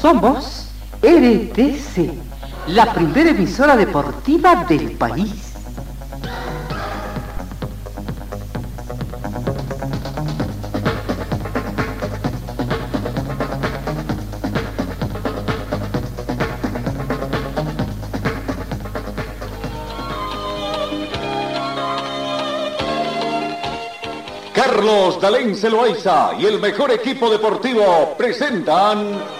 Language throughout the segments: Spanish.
Somos RTC, la primera emisora deportiva del país. Carlos Dalén Celoaiza y el mejor equipo deportivo presentan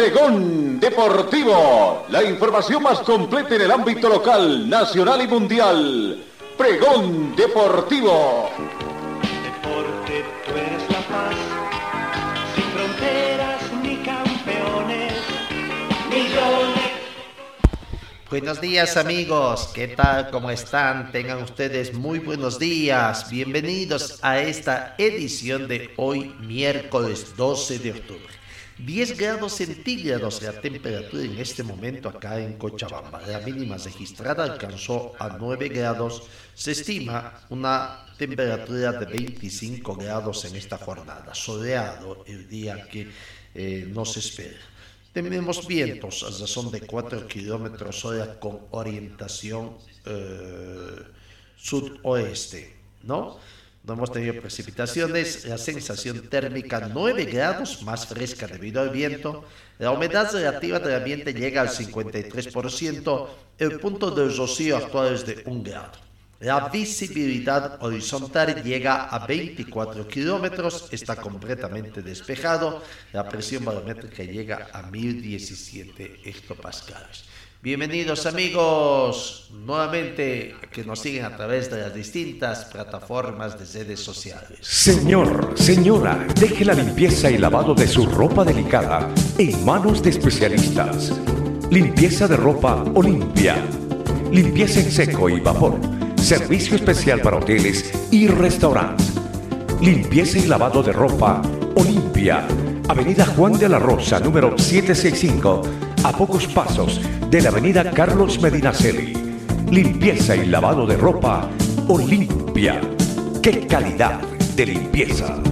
Pregón Deportivo, la información más completa en el ámbito local, nacional y mundial. Pregón Deportivo. Deporte, tú eres la paz, sin fronteras ni campeones, millones. Buenos días amigos, ¿qué tal? ¿Cómo están? Tengan ustedes muy buenos días. Bienvenidos a esta edición de hoy, miércoles 12 de octubre. 10 grados centígrados la temperatura en este momento acá en Cochabamba. La mínima registrada alcanzó a 9 grados. Se estima una temperatura de 25 grados en esta jornada. Soleado el día que eh, nos espera. Tenemos vientos a razón de 4 kilómetros hora con orientación eh, sudoeste, ¿no? No hemos tenido precipitaciones, la sensación térmica 9 grados más fresca debido al viento, la humedad relativa del ambiente llega al 53%, el punto del rocío actual es de 1 grado. La visibilidad horizontal llega a 24 kilómetros, está completamente despejado, la presión barométrica llega a 1017 hectopascales. Bienvenidos amigos, nuevamente que nos siguen a través de las distintas plataformas de redes sociales. Señor, señora, deje la limpieza y lavado de su ropa delicada en manos de especialistas. Limpieza de ropa Olimpia. Limpieza en seco y vapor. Servicio especial para hoteles y restaurantes. Limpieza y lavado de ropa Olimpia. Avenida Juan de la Rosa, número 765, a pocos pasos de la Avenida Carlos Medinaceli. Limpieza y lavado de ropa Olimpia. ¡Qué calidad de limpieza!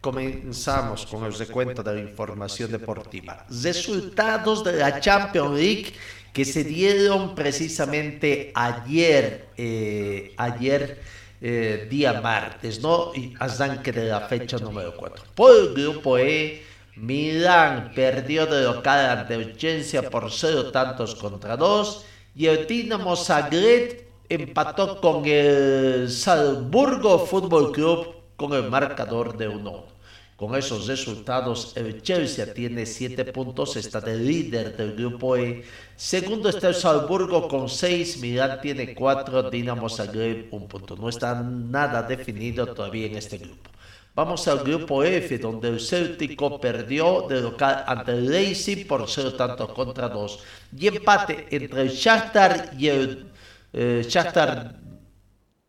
Comenzamos con el recuento de la información deportiva. Resultados de la Champions League que se dieron precisamente ayer, eh, ayer eh, día martes, ¿no? Y arranque de la fecha número 4. Por el grupo E, Milán perdió de local ante Urgencia por 0 tantos contra 2 y el Dinamo Zagreb empató con el Salzburgo Fútbol Club con el marcador de 1 con esos resultados, el Chelsea tiene 7 puntos, está de líder del grupo E. Segundo está el Salzburgo con 6, Milán tiene 4, Dinamo Zagreb 1 punto. No está nada definido todavía en este grupo. Vamos al grupo F, donde el Céltico perdió de local ante el Leipzig por 0 tantos contra 2. Y empate entre el Shakhtar y el eh, Shakhtar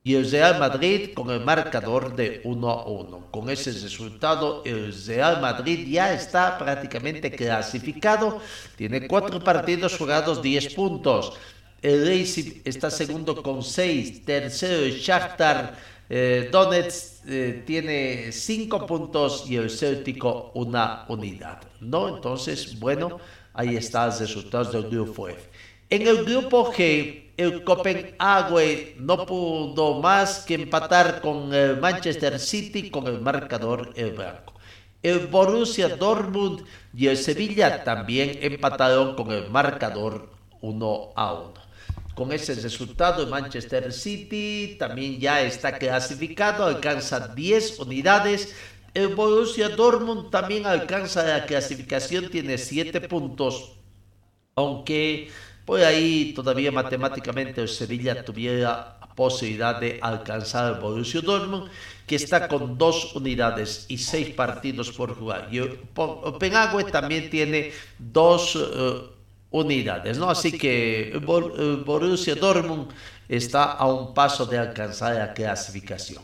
y el Real Madrid con el marcador de 1 a 1. Con ese resultado, el Real Madrid ya está prácticamente clasificado, tiene cuatro partidos jugados, 10 puntos. El Leipzig está segundo con 6, tercero el Shakhtar eh, Donetsk eh, tiene 5 puntos y el Céltico una unidad. ¿no? Entonces, bueno, ahí están los resultados del grupo F. En el grupo G, el Copenhague no pudo más que empatar con el Manchester City con el marcador el blanco. El Borussia Dortmund y el Sevilla también empataron con el marcador 1 a 1. Con ese resultado, el Manchester City también ya está clasificado, alcanza 10 unidades. El Borussia Dortmund también alcanza la clasificación, tiene 7 puntos, aunque por ahí todavía matemáticamente el Sevilla tuviera posibilidad de alcanzar al Borussia Dortmund, que está con dos unidades y seis partidos por jugar. Y Copenhague también tiene dos uh, unidades, ¿no? Así que Borussia Dortmund está a un paso de alcanzar la clasificación.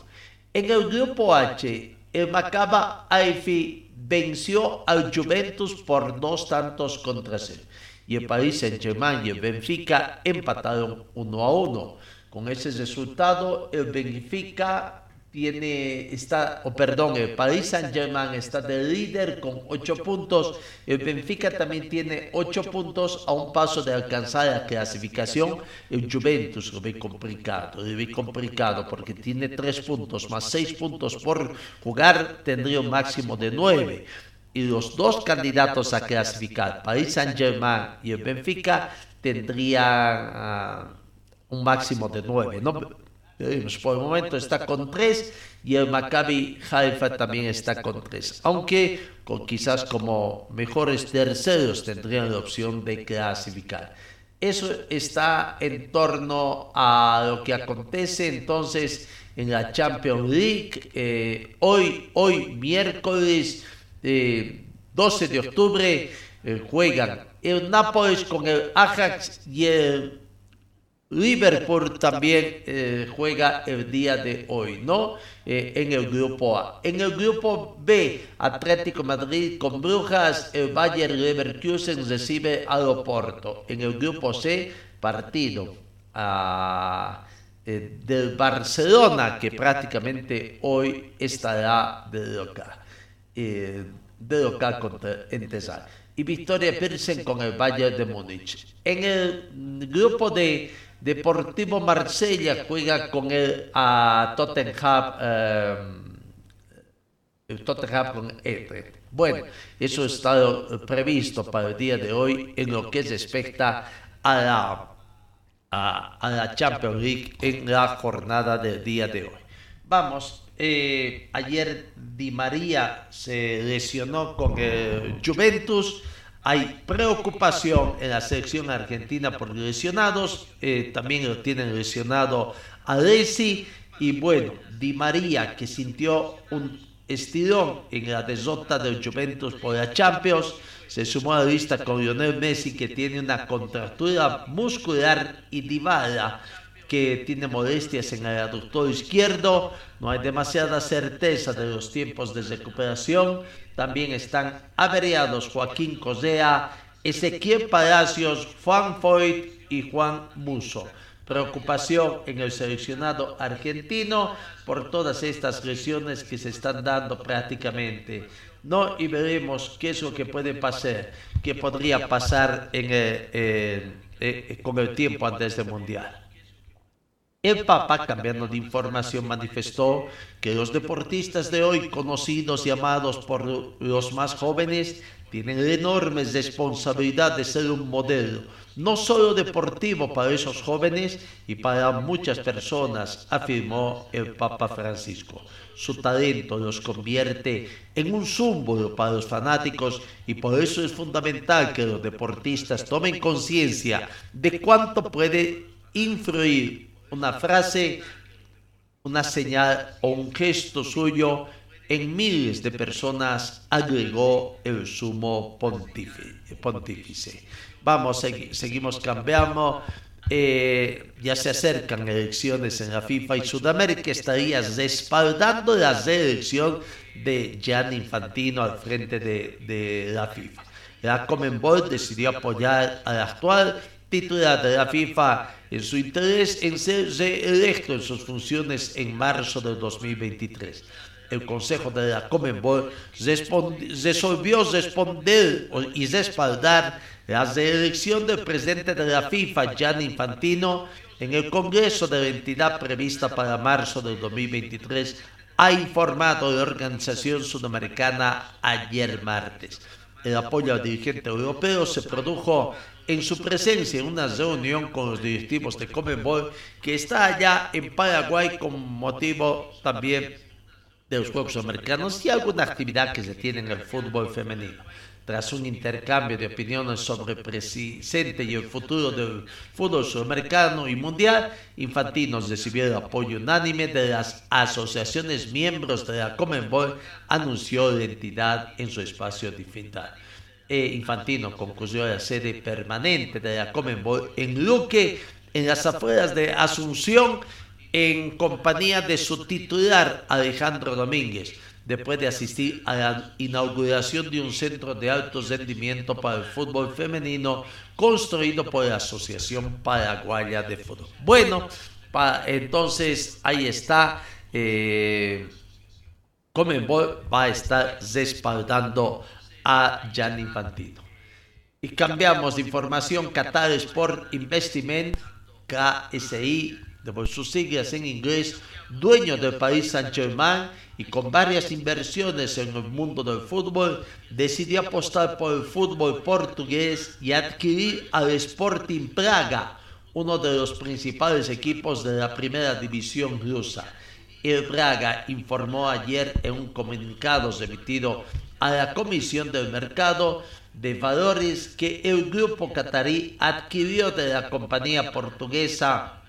En el grupo H, el Macaba Haifa venció al Juventus por dos tantos contra cero y el Paris Saint-Germain y el Benfica empataron 1 a 1. Con ese resultado, el Benfica tiene, está, o perdón, el Paris Saint Germain está de líder con 8 puntos, el Benfica también tiene 8 puntos a un paso de alcanzar la clasificación, el Juventus lo ve complicado, lo ve complicado porque tiene 3 puntos más 6 puntos por jugar, tendría un máximo de 9 y los dos candidatos a clasificar, Paris Saint Germain y el Benfica, tendrían uh, un máximo de 9, ¿no? Por el momento está con 3 y el Maccabi Haifa también está con 3, aunque con, quizás como mejores terceros tendrían la opción de clasificar. Eso está en torno a lo que acontece entonces en la Champions League. Eh, hoy, hoy, miércoles 12 eh, de octubre, eh, juegan el Nápoles con el Ajax y el Liverpool también eh, juega el día de hoy, ¿no? Eh, en el grupo A. En el grupo B, Atlético Madrid con Brujas, el Bayern Leverkusen recibe al Oporto. En el grupo C, partido ah, eh, del Barcelona, que prácticamente hoy estará de local, de local contra Entesal. Y Victoria Pilsen con el Bayern de Múnich. En el grupo de Deportivo Marsella juega con el a Tottenham. Eh, Tottenham con Bueno, eso está previsto para el día de hoy en lo que respecta a la, a, la Champions League en la jornada del día de hoy. Vamos, eh, ayer Di María se lesionó con el Juventus. Hay preocupación en la selección argentina por lesionados, eh, también lo tienen lesionado a Desi y bueno, Di María que sintió un estirón en la derrota del Juventus por la Champions, se sumó a la lista con Lionel Messi que tiene una contractura muscular y Dybala que tiene molestias en el aductor izquierdo, no hay demasiada certeza de los tiempos de recuperación, también están averiados Joaquín Cosea, Ezequiel Palacios, Juan Foyt y Juan Muso. Preocupación en el seleccionado argentino por todas estas lesiones que se están dando prácticamente. No, y veremos qué es lo que puede pasar, qué podría pasar en eh, con el tiempo antes del Mundial. El Papa, cambiando de información, manifestó que los deportistas de hoy, conocidos y amados por los más jóvenes, tienen la enorme responsabilidad de ser un modelo, no solo deportivo para esos jóvenes y para muchas personas, afirmó el Papa Francisco. Su talento los convierte en un símbolo para los fanáticos y por eso es fundamental que los deportistas tomen conciencia de cuánto puede influir una frase, una señal o un gesto suyo en miles de personas, agregó el sumo pontífice. Vamos, seguimos cambiando. Eh, ya se acercan elecciones en la FIFA y Sudamérica estaría respaldando la reelección de Gianni Infantino al frente de, de la FIFA. La Comenbol decidió apoyar al actual titular de la FIFA en su interés en ser reelecto en sus funciones en marzo del 2023. El Consejo de la Comenbol resolvió responder y respaldar la reelección del presidente de la FIFA, Gianni Infantino, en el Congreso de la entidad prevista para marzo del 2023, ha informado la Organización Sudamericana ayer martes. El apoyo al dirigente europeo se produjo en su presencia en una reunión con los directivos de Comenbol que está allá en Paraguay con motivo también de los Juegos Americanos y alguna actividad que se tiene en el fútbol femenino. Tras un intercambio de opiniones sobre el presente y el futuro del fútbol sudamericano y mundial, Infantino recibió el apoyo unánime de las asociaciones miembros de la Comenbol, anunció la entidad en su espacio digital e Infantino concluyó la sede permanente de la Comenbol en Luque, en las afueras de Asunción, en compañía de su titular Alejandro Domínguez, después de asistir a la inauguración de un centro de alto rendimiento para el fútbol femenino construido por la Asociación Paraguaya de Fútbol. Bueno, entonces ahí está eh, Comenbol va a estar respaldando a Gianni Infantino. Y cambiamos de información, Qatar Sport Investment, KSI, de sus siglas en inglés, dueño del país Saint-Germain y con varias inversiones en el mundo del fútbol, decidió apostar por el fútbol portugués y adquirir al Sporting Praga, uno de los principales equipos de la primera división rusa. El Braga informó ayer en un comunicado emitido a la Comisión del Mercado de Valores que el grupo catarí adquirió de la compañía portuguesa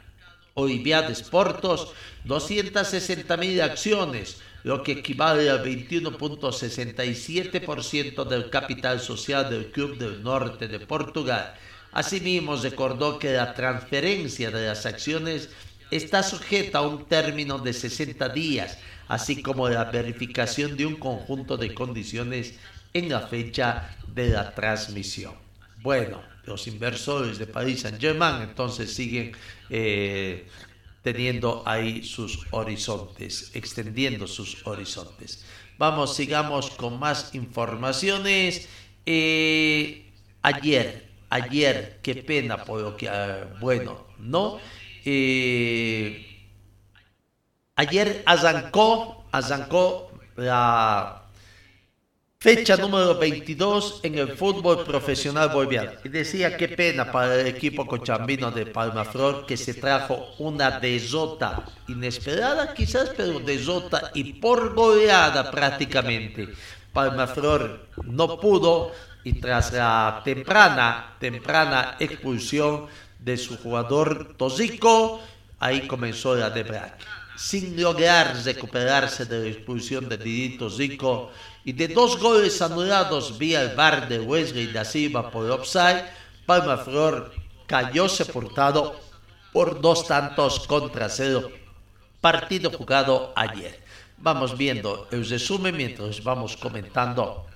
Oliviades Sportos 260 mil acciones, lo que equivale al 21.67% del capital social del Club del Norte de Portugal. Asimismo, recordó que la transferencia de las acciones está sujeta a un término de 60 días, así como la verificación de un conjunto de condiciones en la fecha de la transmisión. Bueno, los inversores de Paris Saint-Germain entonces siguen eh, teniendo ahí sus horizontes, extendiendo sus horizontes. Vamos, sigamos con más informaciones. Eh, ayer, ayer, qué pena por lo que, ah, bueno, no. Eh, ayer arrancó, la Fecha número 22 en el fútbol profesional boliviano. Y decía qué pena para el equipo cochambino de Palmaflor que se trajo una desota inesperada quizás, pero desota y por goleada prácticamente. Palmaflor no pudo y tras la temprana, temprana expulsión de su jugador Tosico, ahí comenzó la debraque. Sin lograr recuperarse de la expulsión de Didito Zico, y de dos goles anulados vía el bar de Wesley da Silva por offside, Palma Flor cayó sepultado por dos tantos contra cero. Partido jugado ayer. Vamos viendo el resumen mientras vamos comentando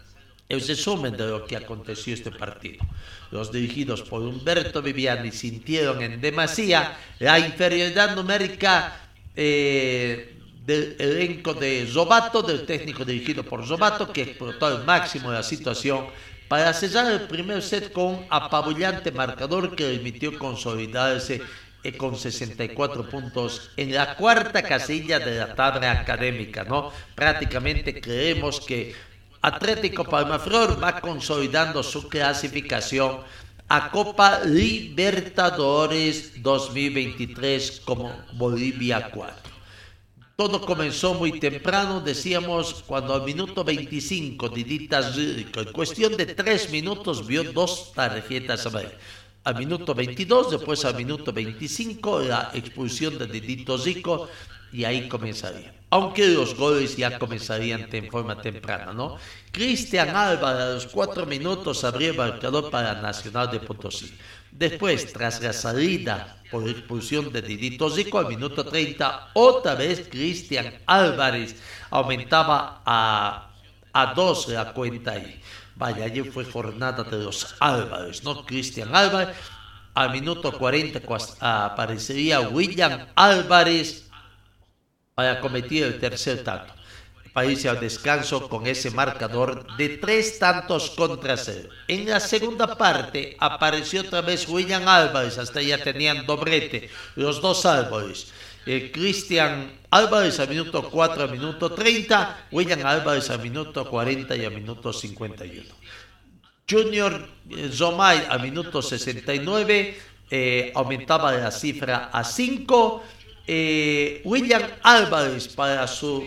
el resumen de lo que aconteció este partido. Los dirigidos por Humberto Viviani sintieron en demasía la inferioridad numérica eh, del elenco de Zobato, del técnico dirigido por Zobato, que explotó al máximo la situación para sellar el primer set con apabullante marcador que permitió consolidarse eh, con 64 puntos en la cuarta casilla de la tabla académica, ¿no? Prácticamente creemos que Atlético Palmaflor va consolidando su clasificación a Copa Libertadores 2023 como Bolivia 4. Todo comenzó muy temprano, decíamos, cuando al minuto 25 Didita Zico, en cuestión de tres minutos, vio dos tarjetas amarillas. Al minuto 22, después al minuto 25, la expulsión de Didito Zico, y ahí comenzaría. Aunque los goles ya comenzarían en forma temprana, ¿no? Cristian Álvarez a los cuatro minutos abrió el marcador para Nacional de Potosí. Después, tras la salida por expulsión de Didito Zico al minuto 30, otra vez Cristian Álvarez aumentaba a, a dos la cuenta ahí. Vaya, ayer fue jornada de los Álvarez, ¿no? Cristian Álvarez. Al minuto 40 aparecería William Álvarez para cometer el tercer tanto país al descanso con ese marcador de tres tantos contra cero. En la segunda parte apareció otra vez William Álvarez, hasta ya tenían doblete, los dos Álvarez. Eh, Cristian Álvarez a minuto 4 a minuto 30, William Álvarez a minuto 40 y a minuto 51. Junior eh, Zomay a minuto 69 eh, aumentaba la cifra a 5. William Álvarez para su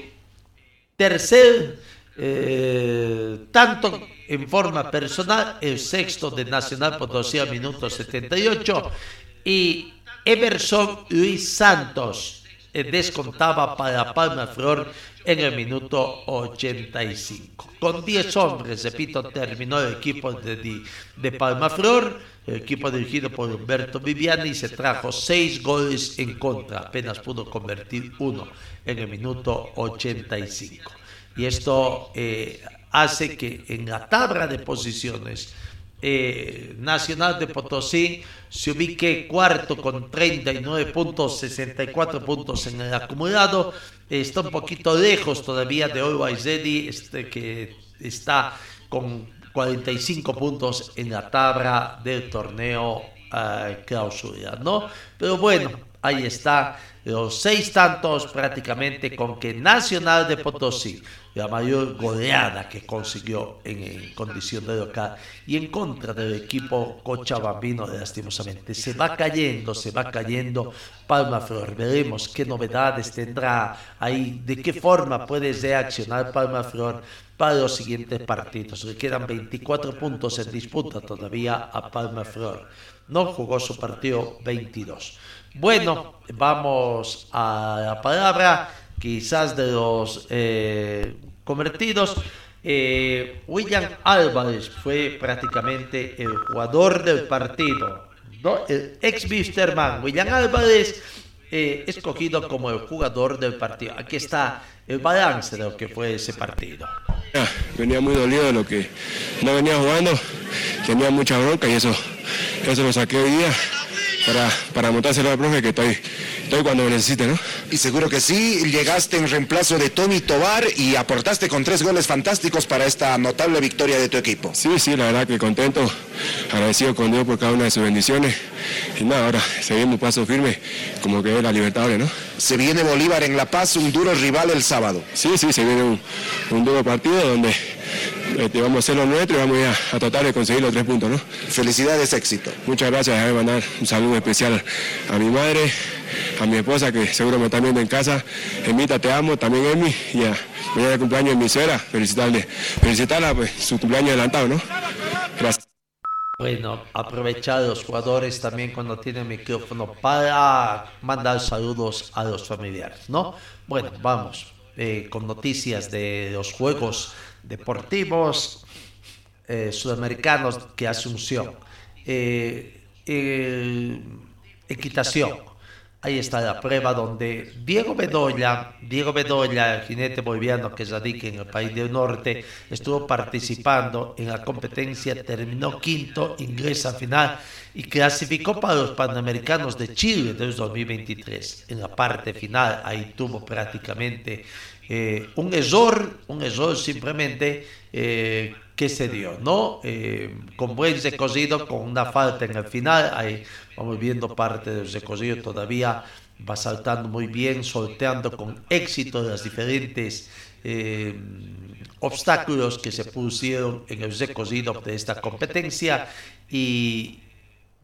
Tercer, eh, tanto en forma personal, el sexto de Nacional Potosí a minuto 78 y Emerson Luis Santos eh, descontaba para Palma Flor en el minuto 85. Con 10 hombres, repito, terminó el equipo de, de Palma Flor, el equipo dirigido por Humberto Viviani, y se trajo 6 goles en contra, apenas pudo convertir uno en el minuto 85. Y esto eh, hace que en la tabla de posiciones eh, Nacional de Potosí se ubique cuarto con 39 puntos, 64 puntos en el acumulado. Está un poquito lejos todavía de Always este, que está con 45 puntos en la tabla del torneo uh, clausura, ¿no? Pero bueno, ahí está los seis tantos prácticamente con que Nacional de Potosí, la mayor goleada que consiguió en, condición de local y en contra del equipo cochabambino, lastimosamente, se va cayendo, se va cayendo Palma Flor. Veremos qué novedades tendrá ahí, de qué forma puede reaccionar Palma Flor para los siguientes partidos. Le quedan 24 puntos en disputa todavía a Palma Flor. No jugó su partido 22. Bueno, vamos a la palabra quizás de los eh, convertidos. Eh, William Álvarez fue prácticamente el jugador del partido. El ex Wisterman, William Álvarez, eh, escogido como el jugador del partido. Aquí está el balance de lo que fue ese partido. Venía muy dolido de lo que no venía jugando, tenía mucha bronca y eso, eso lo saqué hoy día para, para montárselo al profe que estoy, estoy cuando me necesite, ¿no? Y seguro que sí, llegaste en reemplazo de Tommy Tobar y aportaste con tres goles fantásticos para esta notable victoria de tu equipo. Sí, sí, la verdad que contento, agradecido con Dios por cada una de sus bendiciones. Y nada, ahora seguimos paso firme, como que la Libertadores, ¿no? Se viene Bolívar en La Paz, un duro rival el sábado. Sí, sí, se viene un, un duro partido donde este, vamos a hacer lo nuestro y vamos a, a, tratar de conseguir los tres puntos, ¿no? Felicidades, éxito. Muchas gracias, déjame mandar un saludo especial a mi madre, a mi esposa que seguro me están viendo en casa. Emita, te amo, también Emi, y a mañana de cumpleaños de mi suegra, felicitarle, felicitarla, pues su cumpleaños adelantado, ¿no? Gracias. Bueno, aprovechar los jugadores también cuando tienen micrófono para mandar saludos a los familiares, ¿no? Bueno, vamos eh, con noticias de los juegos deportivos eh, sudamericanos que Asunción. Eh, equitación. Ahí está la prueba donde Diego Bedoya, Diego Bedoya, el jinete boliviano que radica en el país del norte, estuvo participando en la competencia, terminó quinto, ingresa final y clasificó para los Panamericanos de Chile de 2023. En la parte final, ahí tuvo prácticamente eh, un error, un error simplemente eh, que se dio, ¿no? Eh, con buen recorrido, con una falta en el final, ahí vamos viendo parte del recorrido todavía, va saltando muy bien, sorteando con éxito las diferentes obstáculos que se pusieron en el recorrido de esta competencia. Y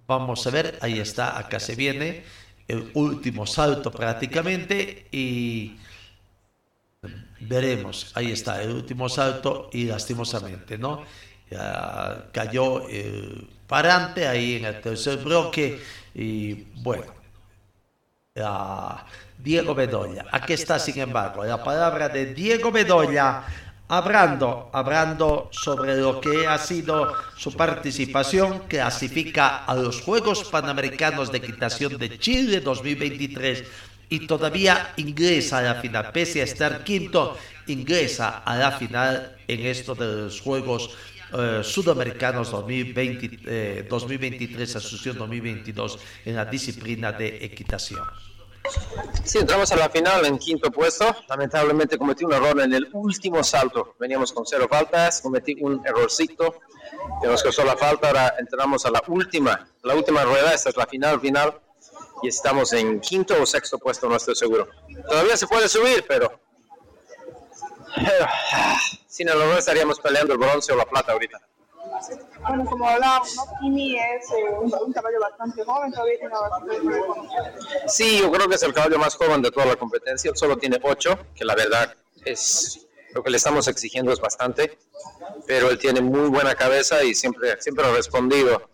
vamos a ver, ahí está, acá se viene el último salto prácticamente y veremos, ahí está, el último salto y lastimosamente, ¿no? cayó el parante ahí en el tercer bloque y bueno, Diego Bedoya, aquí está sin embargo la palabra de Diego Bedoya hablando, hablando sobre lo que ha sido su participación, clasifica a los Juegos Panamericanos de Equitación de Chile 2023 y todavía ingresa a la final, pese a estar quinto, ingresa a la final en esto de los Juegos eh, Sudamericanos 2020, 2023, Asunción 2022, en la disciplina de equitación. Sí, entramos a la final en quinto puesto. Lamentablemente cometí un error en el último salto. Veníamos con cero faltas, cometí un errorcito que nos costó la falta. Ahora entramos a la última, la última rueda. Esta es la final final y estamos en quinto o sexto puesto, no estoy seguro. Todavía se puede subir, pero, sin el honor estaríamos peleando el bronce o la plata ahorita. Bueno, como hablábamos, ¿no? Kini es eh, un, un, caballo bastante joven, todavía tiene bastante Sí, yo creo que es el caballo más joven de toda la competencia, solo tiene ocho, que la verdad es lo que le estamos exigiendo es bastante, pero él tiene muy buena cabeza y siempre, siempre ha respondido.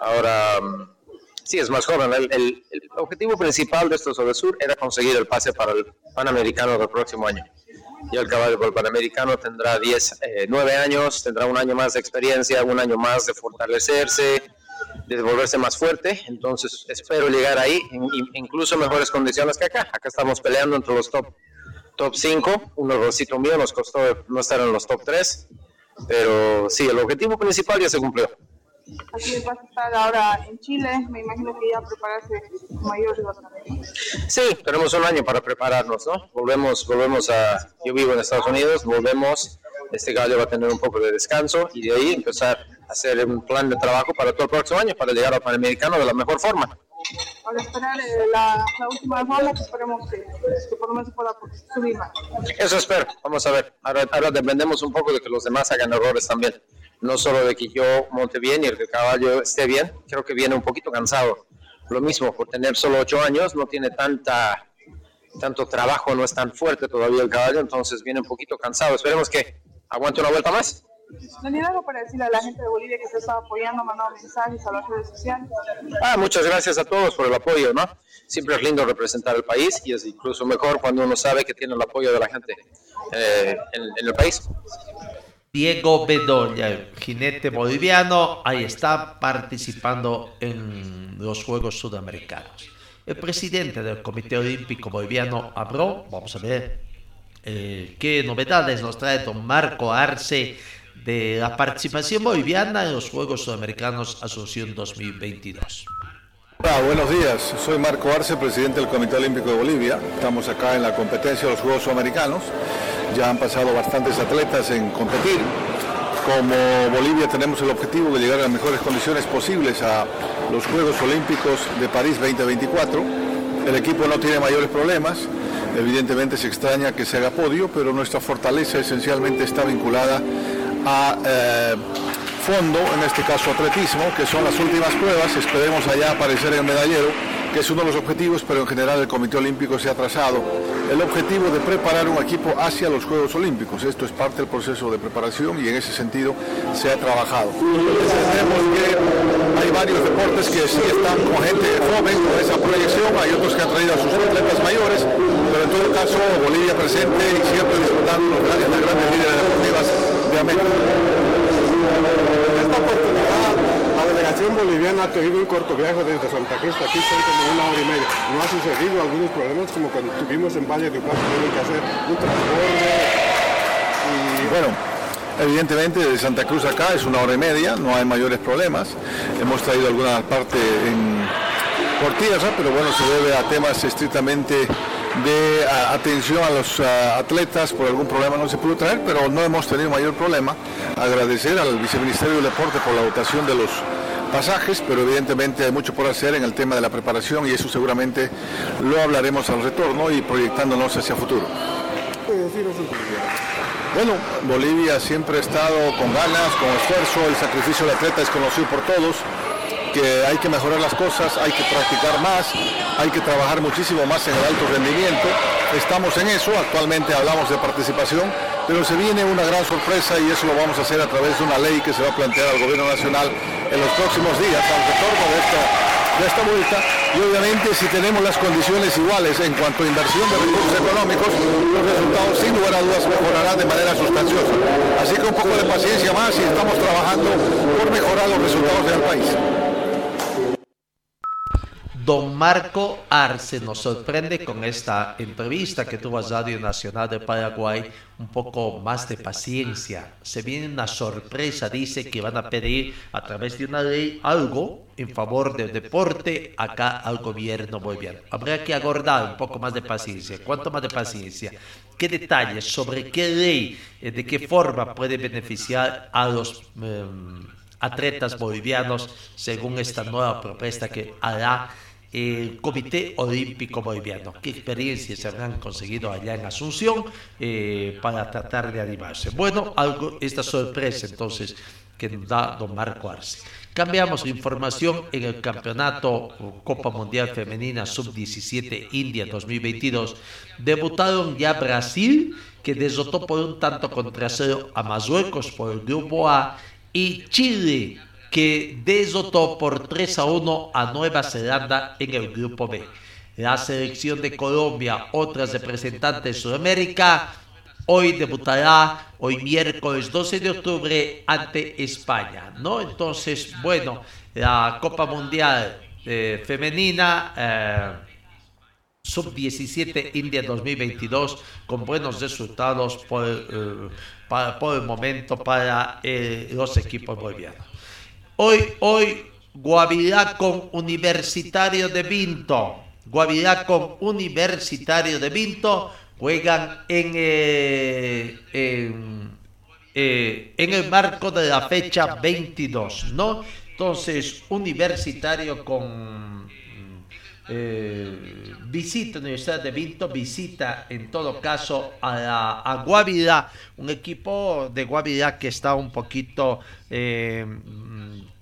Ahora, Sí, es más joven. El, el, el objetivo principal de estos Sur era conseguir el pase para el Panamericano del próximo año. Y el caballo del Panamericano tendrá 10, eh, 9 años, tendrá un año más de experiencia, un año más de fortalecerse, de volverse más fuerte. Entonces espero llegar ahí, en, incluso mejores condiciones que acá. Acá estamos peleando entre los top, top 5. Un errorcito mío nos costó no estar en los top 3. Pero sí, el objetivo principal ya se cumplió. Así vas a estar ahora en Chile, me imagino que ya prepararse mayor Sí, tenemos un año para prepararnos, ¿no? Volvemos, volvemos a, yo vivo en Estados Unidos, volvemos, este gallo va a tener un poco de descanso y de ahí empezar a hacer un plan de trabajo para todo el próximo año, para llegar al Panamericano de la mejor forma. Para esperar eh, la, la, última ronda, que esperemos que, que, por lo menos pueda subir más. Eso espero, vamos a ver. Ahora, ahora dependemos un poco de que los demás hagan errores también. No solo de que yo monte bien y el que caballo esté bien, creo que viene un poquito cansado. Lo mismo, por tener solo ocho años, no tiene tanta tanto trabajo, no es tan fuerte todavía el caballo, entonces viene un poquito cansado. Esperemos que aguante una vuelta más. ¿Tenía algo para decirle a la gente de Bolivia que se está apoyando, mandando mensajes a las redes sociales? Ah, muchas gracias a todos por el apoyo, ¿no? Siempre es lindo representar el país y es incluso mejor cuando uno sabe que tiene el apoyo de la gente eh, en, en, el país. Diego Bedoya, jinete boliviano, ahí está participando en los Juegos Sudamericanos. El presidente del Comité Olímpico Boliviano habló, vamos a ver eh, qué novedades nos trae don Marco Arce de la participación boliviana en los Juegos Sudamericanos Asunción 2022. Hola, buenos días. Soy Marco Arce, presidente del Comité Olímpico de Bolivia. Estamos acá en la competencia de los Juegos Sudamericanos. Ya han pasado bastantes atletas en competir. Como Bolivia tenemos el objetivo de llegar a las mejores condiciones posibles a los Juegos Olímpicos de París 2024. El equipo no tiene mayores problemas. Evidentemente se extraña que se haga podio, pero nuestra fortaleza esencialmente está vinculada a eh, fondo, en este caso atletismo, que son las últimas pruebas. Esperemos allá aparecer en el medallero, que es uno de los objetivos, pero en general el Comité Olímpico se ha trazado el objetivo de preparar un equipo hacia los Juegos Olímpicos. Esto es parte del proceso de preparación y en ese sentido se ha trabajado. Entendemos que hay varios deportes que sí están con gente joven, con esa proyección, hay otros que han traído a sus atletas mayores, pero en todo caso Bolivia presente y siempre disputando los grandes, las grandes líderes deportivas de América. Esta oportunidad, la delegación boliviana ha tenido un corto viaje desde Santa Cruz aquí cerca de una hora y media. ¿No ha sucedido algunos problemas como cuando estuvimos en Valle de Ucrania, tuvieron que hacer un transporte? Y bueno, Evidentemente de Santa Cruz acá es una hora y media, no hay mayores problemas. Hemos traído alguna parte en, por tierra, pero bueno, se debe a temas estrictamente de a, atención a los a, atletas, por algún problema no se pudo traer, pero no hemos tenido mayor problema. Agradecer al Viceministerio del Deporte por la votación de los pasajes, pero evidentemente hay mucho por hacer en el tema de la preparación y eso seguramente lo hablaremos al retorno y proyectándonos hacia futuro. Bueno, Bolivia siempre ha estado con ganas, con esfuerzo, el sacrificio del atleta es conocido por todos, que hay que mejorar las cosas, hay que practicar más, hay que trabajar muchísimo más en el alto rendimiento. Estamos en eso, actualmente hablamos de participación, pero se viene una gran sorpresa y eso lo vamos a hacer a través de una ley que se va a plantear al gobierno nacional en los próximos días, al retorno de esta, de esta vuelta. Y obviamente si tenemos las condiciones iguales en cuanto a inversión de recursos económicos, los resultados sin lugar a dudas mejorarán de manera sustanciosa. Así que un poco de paciencia más y estamos trabajando por mejorar los resultados del país. Don Marco Arce nos sorprende con esta entrevista que tuvo a Radio Nacional de Paraguay, un poco más de paciencia. Se viene una sorpresa, dice que van a pedir a través de una ley algo en favor del deporte acá al gobierno boliviano. Habrá que aguardar un poco más de paciencia. ¿Cuánto más de paciencia? ¿Qué detalles sobre qué ley, de qué forma puede beneficiar a los... Eh, atletas bolivianos según esta nueva propuesta que hará el Comité Olímpico Boliviano. ¿Qué experiencias habrán conseguido allá en Asunción eh, para tratar de animarse? Bueno, algo, esta sorpresa entonces que nos da don Marco Arce. Cambiamos información en el campeonato Copa Mundial Femenina Sub-17 India 2022. Debutaron ya Brasil, que derrotó por un tanto contra cero a Marruecos por el grupo A, y Chile, que derrotó por 3 a 1 a Nueva Zelanda en el grupo B. La selección de Colombia, otras representantes de Sudamérica, hoy debutará, hoy miércoles 12 de octubre, ante España, ¿no? Entonces, bueno, la Copa Mundial eh, Femenina. Eh, Sub-17 India 2022 con buenos resultados por, eh, para, por el momento para los equipos bolivianos. Hoy, hoy, Guavirá con Universitario de Vinto. Guavirá con Universitario de Vinto juegan en, eh, eh, en el marco de la fecha 22, ¿no? Entonces, Universitario con eh, visita Universidad de Vinto, visita en todo caso a, la, a Guavirá, un equipo de Guavirá que está un poquito eh,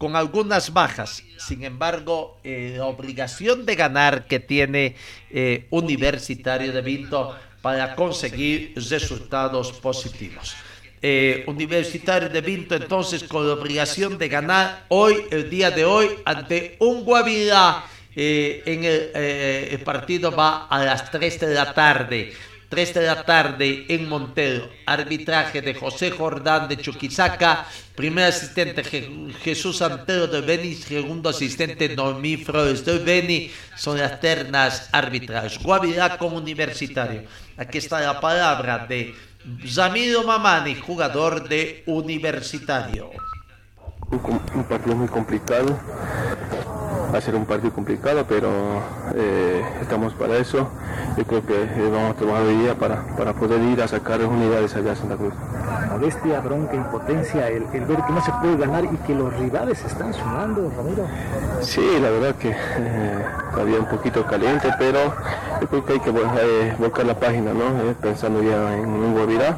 con algunas bajas. Sin embargo, eh, la obligación de ganar que tiene eh, Universitario de Vinto para conseguir resultados positivos. Eh, Universitario de Vinto entonces con la obligación de ganar hoy, el día de hoy, ante un Guavirá. En el, el partido va a las 3 de la tarde. 3 de la tarde en Montero. Arbitraje de José Jordán de Chuquisaca. Primer asistente Je- Jesús Antero de Beni. Segundo asistente Noemí Flores de Beni. Son las ternas arbitrales. Guavirá como universitario. Aquí está la palabra de Zamiro Mamani, jugador de universitario. un partido muy complicado, va a ser un partido complicado, pero eh, estamos para eso. Yo creo que eh, vamos a tomar hoy día para, para poder ir a sacar unidades allá a Santa Cruz. Modestia, bronca, impotencia, el, el ver que no se puede ganar y que los rivales están sumando, Ramiro. Sí, la verdad que eh, todavía un poquito caliente, pero yo creo que hay que vol- eh, la página, ¿no? Pensando ya en un Guavirá.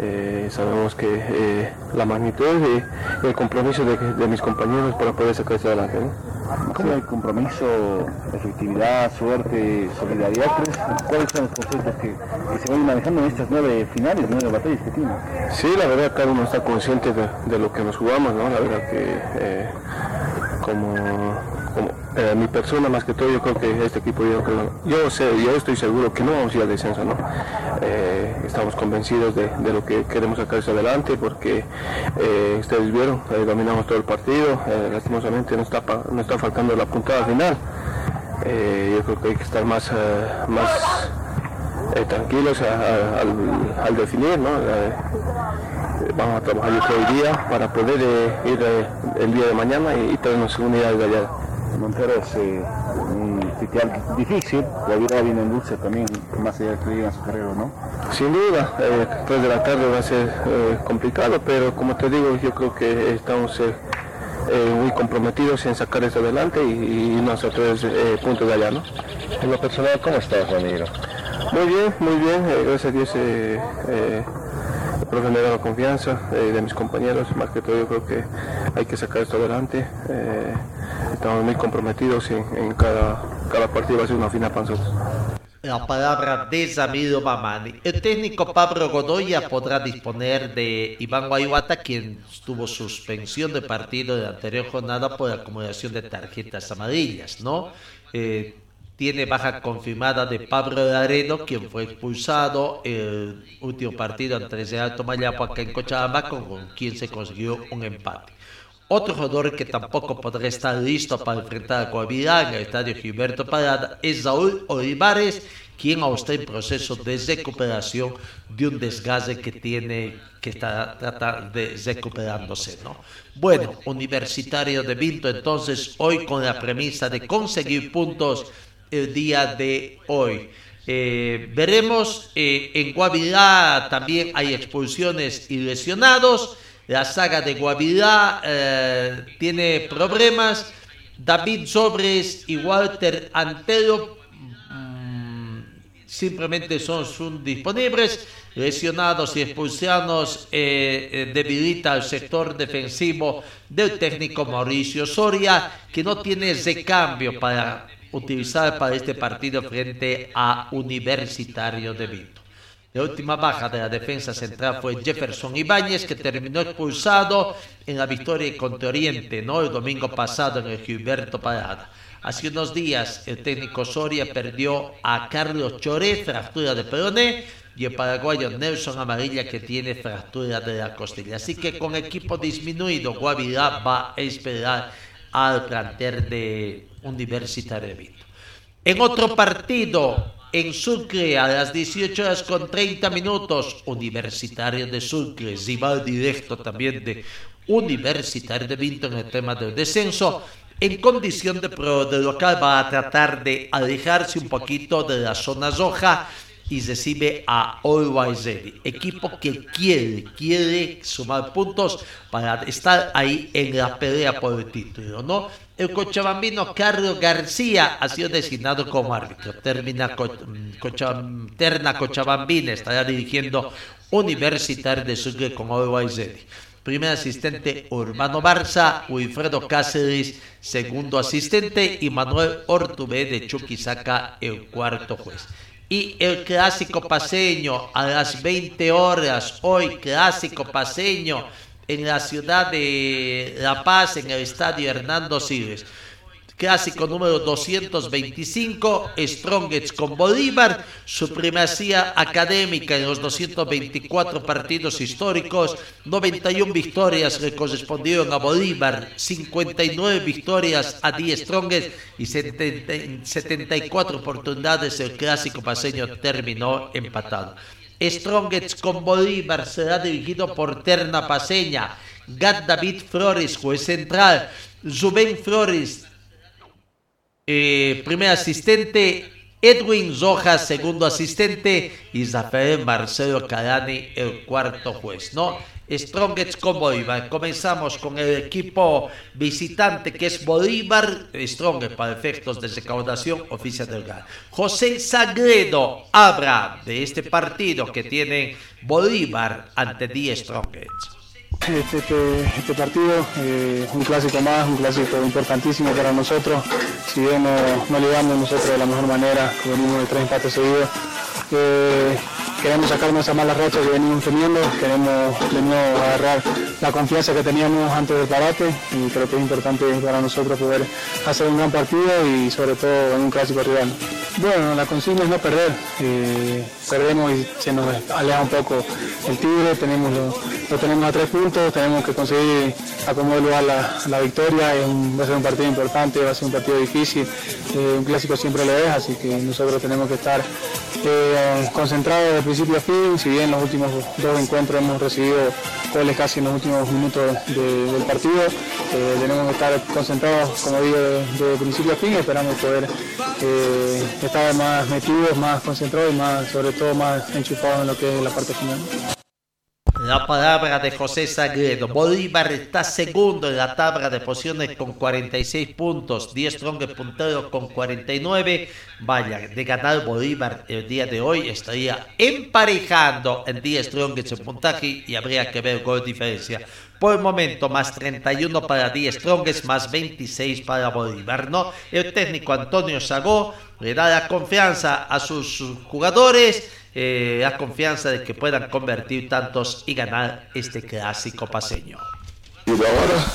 Eh, sabemos que eh, la magnitud y el compromiso de, de mis compañeros para poder sacar esto adelante. ¿Cómo el compromiso, efectividad, suerte, solidaridad? ¿Cuáles son los conceptos que, se van manejando en estas nueve finales, nueve batallas que tienen? Sí, la verdad cada uno está consciente de, de lo que nos jugamos, ¿no? La verdad que eh, como, como eh, mi persona más que todo yo creo que este equipo yo sé, yo estoy seguro que no vamos a ir al descenso, ¿no? Eh, estamos convencidos de, lo que queremos sacar eso adelante porque ustedes vieron, eh, dominamos todo el partido, lastimosamente nos está, nos está faltando la puntada final. Yo creo que hay que estar más, más tranquilos al, al definir, ¿no? Vamos a trabajar hoy día para poder ir el día de mañana y, y traernos unidades de allá. Montero es eh, un sitial difícil, la vida viene en dulce también, más allá de que a su carrera, ¿no? Sin duda, eh, 3 de la tarde va a ser eh, complicado, pero como te digo, yo creo que estamos eh, eh, muy comprometidos en sacar esto adelante y, y eh, puntos de allá, ¿no? En lo personal, ¿cómo estás, Ramiro? Muy bien, muy bien, eh, gracias a Dios eh, eh, profe me ha dado confianza eh, de mis compañeros, más que todo yo creo que hay que sacar esto adelante. eh, estamos muy comprometidos en, en cada, cada partido, va a ser una final para nosotros. La palabra de Zamiro Mamani. El técnico Pablo Godoya podrá disponer de Iván Guayuata, quien tuvo suspensión de partido de la anterior jornada por acumulación de tarjetas amarillas, ¿no? Eh, tiene baja confirmada de Pablo Laredo, quien fue expulsado el último partido ante el Alto Mayapo acá en Cochabamba, con, quien se consiguió un empate. Otro jugador que tampoco podrá estar listo para enfrentar a Guavirá en el estadio Gilberto Parada es Saúl Olivares, quien aún está en proceso de recuperación de un desgaste que tiene, que está tratando de recuperándose, ¿no? Bueno, Universitario de Vinto, entonces, hoy con la premisa de conseguir puntos el día de hoy. Eh, veremos, eh, en Guavirá también hay expulsiones y lesionados. La saga de Guavirá eh, tiene problemas. David Sobres y Walter Antero mm, simplemente son, disponibles. Lesionados y expulsados debilita el sector defensivo del técnico Mauricio Soria, que no tiene recambio para utilizar para este partido frente a Universitario de Vinto. La última baja de la defensa central fue Jefferson Ibáñez, que terminó expulsado en la victoria contra Oriente, ¿no? El domingo pasado en el Gilberto Parada. Hace unos días el técnico Soria perdió a Carlos Choré, fractura de peroné, y el paraguayo Nelson Amarilla, que tiene fractura de la costilla. Así que con equipo disminuido, Guavirá va a esperar al plantel de Universitario de Vinto. En otro partido, en Sucre, a las 18 horas con 30 minutos, Universitario de Sucre, rival directo también de Universitario de Vinto en el tema del descenso. En condición de, pro- de local va a tratar de alejarse un poquito de la zona roja y recibe a Always Ready, equipo que quiere, quiere sumar puntos para estar ahí en la pelea por el título, ¿no? El cochabambino Carlos García ha sido designado como árbitro. Termina Co- mm, Terna Cochabambina estará dirigiendo Universitario de Sucre con Always Ready. Primer asistente Urbano Barza, Wilfredo Cáceres, segundo asistente y Manuel Ortubé de Chuquisaca, el cuarto juez. Y el clásico paseño a las 20 horas, hoy clásico paseño en la ciudad de La Paz, en el estadio Hernando Siles. Clásico número 225, Strongets con Bolívar, supremacía académica en los 224 partidos históricos, 91 victorias le correspondieron a Bolívar, 59 victorias a 10 Strongets y 70 en 74 oportunidades el clásico paseño terminó empatado. Strongets con Bolívar será dirigido por Terna Paseña, Gat David Flores, juez central, Rubén Flores, eh, primer asistente, Edwin Rojas, segundo asistente, y Rafael Marcelo Carani, el cuarto juez, ¿no? Strongets con Bolívar. Comenzamos con el equipo visitante que es Bolívar, Strongets para efectos de recaudación oficial del GAL. José Sagredo habla de este partido que tiene Bolívar ante 10 Strongets. Este, este- este partido, eh, un clásico más, un clásico importantísimo para nosotros. Si bien no, no llegamos nosotros de la mejor manera, venimos de tres empates seguidos, queremos sacarnos esa mala racha que venimos teniendo, queremos nuevo agarrar la confianza que teníamos antes del parate y creo que es importante para nosotros poder hacer un gran partido y sobre todo en un clásico rival. Bueno, la consigna es no perder. eh, perdemos y se nos aleja un poco el Tigre, tenemos lo, lo tenemos a tres puntos, tenemos que conseguir acomodar lugar la, la victoria, es un- va a ser un partido importante, va a ser un partido difícil, eh, un clásico siempre lo es, así que nosotros tenemos que estar eh, concentrados de principio a fin, si bien en los últimos dos encuentros hemos recibido goles casi en los últimos minutos de- del partido, eh, tenemos que estar concentrados, como digo, de, de principio a fin, esperamos poder eh, estar más metidos, más concentrados y más, sobre todo más enchufados en lo que es la parte final. La palabra de José Sagredo. Bolívar está segundo en la tabla de posiciones con 46 puntos. 10 Strongest puntero con 49. Vaya, de ganar Bolívar el día de hoy estaría emparejando en 10 Strongest en puntaje y habría que ver gol diferencia. Por el momento, más 31 para 10 Strongest, más 26 para Bolívar, ¿no? El técnico Antonio Sagó le da la confianza a sus jugadores, eh, la confianza de que puedan convertir tantos y ganar este clásico paseño. Y ahora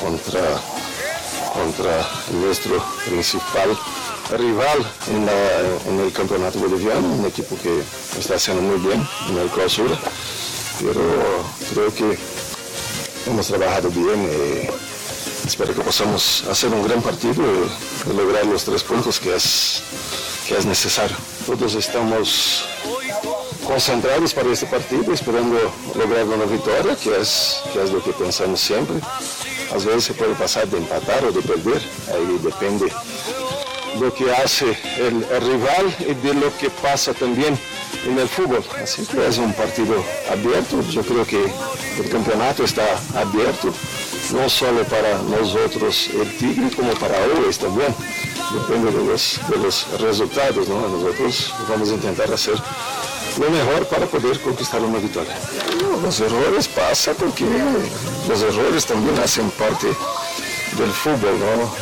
contra, contra nuestro principal rival en, la- en el campeonato boliviano, un equipo que está haciendo muy bien en el clausura, pero creo que hemos trabajado bien y espero que podamos hacer un gran partido y, lograr los tres puntos que es, que es necesario. Todos estamos concentrados para este partido, esperando lograr una victoria, que es, que es lo que pensamos siempre. A veces se puede pasar de empatar o de perder, ahí depende lo que hace el rival y de lo que pasa también en el fútbol. Así que es un partido abierto, yo creo que el campeonato está abierto, no solo para nosotros el Tigre, como para Always también. Depende de los, de los resultados, ¿no? Nosotros vamos a intentar hacer lo mejor para poder conquistar una victoria. Los errores pasan porque los errores también hacen parte del fútbol, ¿no?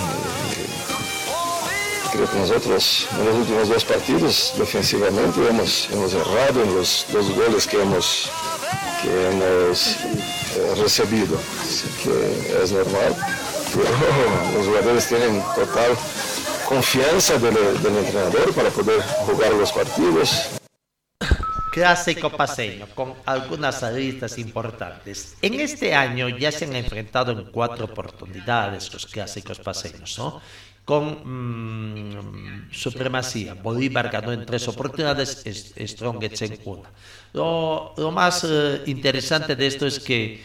Creo que nosotros en los últimos dos partidos defensivamente hemos, hemos errado en los dos goles que hemos, que hemos eh, recibido. Así que es normal. Pero los jugadores tienen total confianza del, del entrenador para poder jugar los partidos. Clásico paseño con algunas aristas importantes. En este año ya se han enfrentado en cuatro oportunidades los clásicos paseños, ¿no? Con mm, supremacía. Bolívar ganó en tres oportunidades, es- Strongets en una. Lo, lo más eh, interesante de esto es que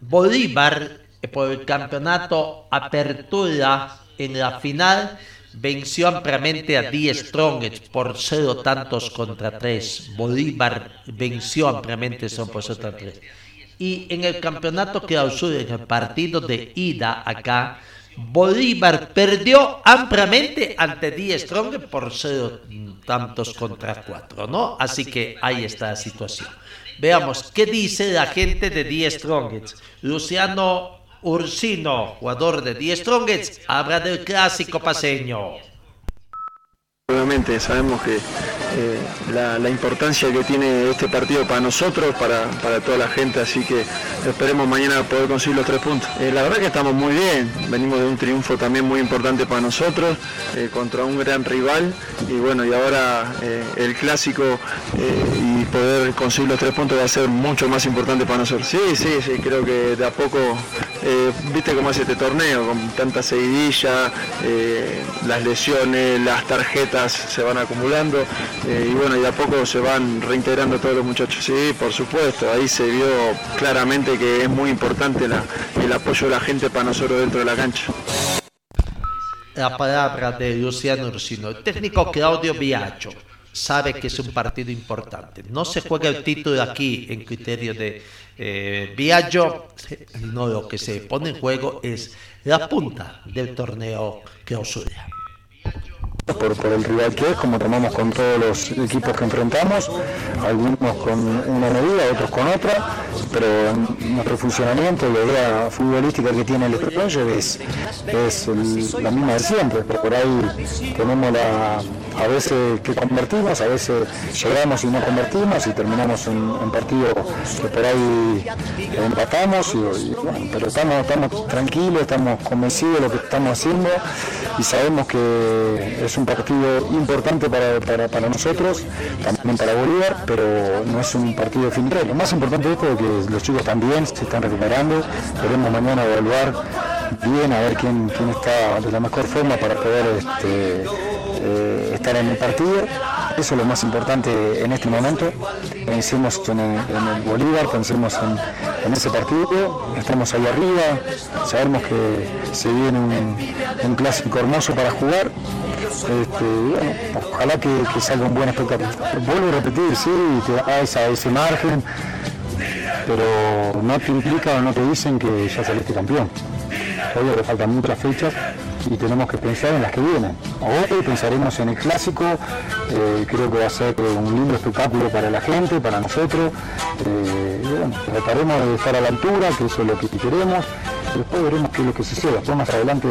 Bolívar por el campeonato Apertura en la final venció ampliamente a Die Strongest por cero tantos contra tres. Bolívar venció ampliamente por cero tres. Y en el campeonato clausura, en el partido de ida acá, Bolívar perdió ampliamente ante Die Strongest por cero tantos contra cuatro, ¿no? Así que ahí está la situación. Veamos qué dice la gente de Die Strongest. Luciano Ursino, jugador de Die Strongest, habla del clásico paseño. Obviamente sabemos que eh, la, importancia que tiene este partido para nosotros, para, para, toda la gente, así que esperemos mañana poder conseguir los tres puntos. Eh, la verdad que estamos muy bien, venimos de un triunfo también muy importante para nosotros, eh, contra un gran rival, y bueno, y ahora el clásico y poder conseguir los tres puntos va a ser mucho más importante para nosotros. Sí, sí, sí, creo que de a poco, viste cómo es este torneo, con tanta seguidilla, las lesiones, las tarjetas, se van acumulando eh, y bueno, y de a poco se van reintegrando todos los muchachos. Sí, por supuesto, ahí se vio claramente que es muy importante el apoyo de la gente para nosotros dentro de la cancha. La palabra de Luciano Ursino, el técnico Claudio Biacho sabe que es un partido importante. No se juega el título aquí en criterio de eh, Biagio, no lo que se pone en juego es la punta del torneo clausura por, el rival que es, como tomamos con todos los equipos que enfrentamos, algunos con una medida, otros con otra, pero nuestro funcionamiento, la idea futbolística que tiene el Stronger es, es la misma de siempre, por ahí tenemos la, a veces que convertimos, a veces llegamos y no convertimos y terminamos en, un partido que por ahí empatamos, y, pero estamos, estamos tranquilos, estamos convencidos de lo que estamos haciendo y sabemos que es un partido importante para, para, nosotros, también para Bolívar, pero no es un partido de fin de Lo más importante de esto es que los chicos bien, se están recuperando, queremos mañana evaluar bien a ver quién, quién está de la mejor forma para poder este, eh, estar en el partido. Eso es lo más importante en este momento. Pensemos en el, Bolívar, pensemos en, ese partido. Estamos ahí arriba, sabemos que se viene un, clásico hermoso para jugar. Este, ojalá que, salga un buen espectáculo. Vuelvo a repetir, sí, te ese margen, pero no te implica o no te dicen que ya saliste campeón. Todavía le faltan muchas fechas y tenemos que pensar en las que vienen. Hoy pensaremos en el clásico, eh, creo que va a ser un lindo espectáculo para la gente, para nosotros. Eh, trataremos de estar a la altura, que eso es lo que queremos. Después veremos qué es lo que sucede. Después más adelante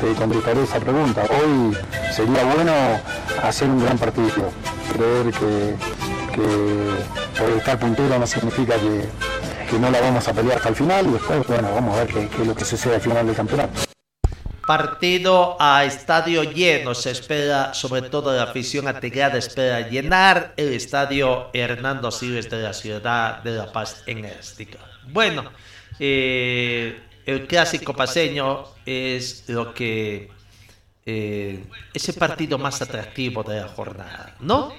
te, contestaré esa pregunta. Hoy sería bueno hacer un gran partido. Creer que, por estar puntero no significa que, que no la vamos a pelear hasta el final y después, bueno, vamos a ver qué es lo que sucede al final del campeonato. Partido a estadio lleno, se espera, sobre todo la afición ategada, espera llenar el estadio Hernando Siles de la ciudad de La Paz en Estica. Bueno, eh, el clásico paseño es lo que eh, ese partido más atractivo de la jornada, ¿no?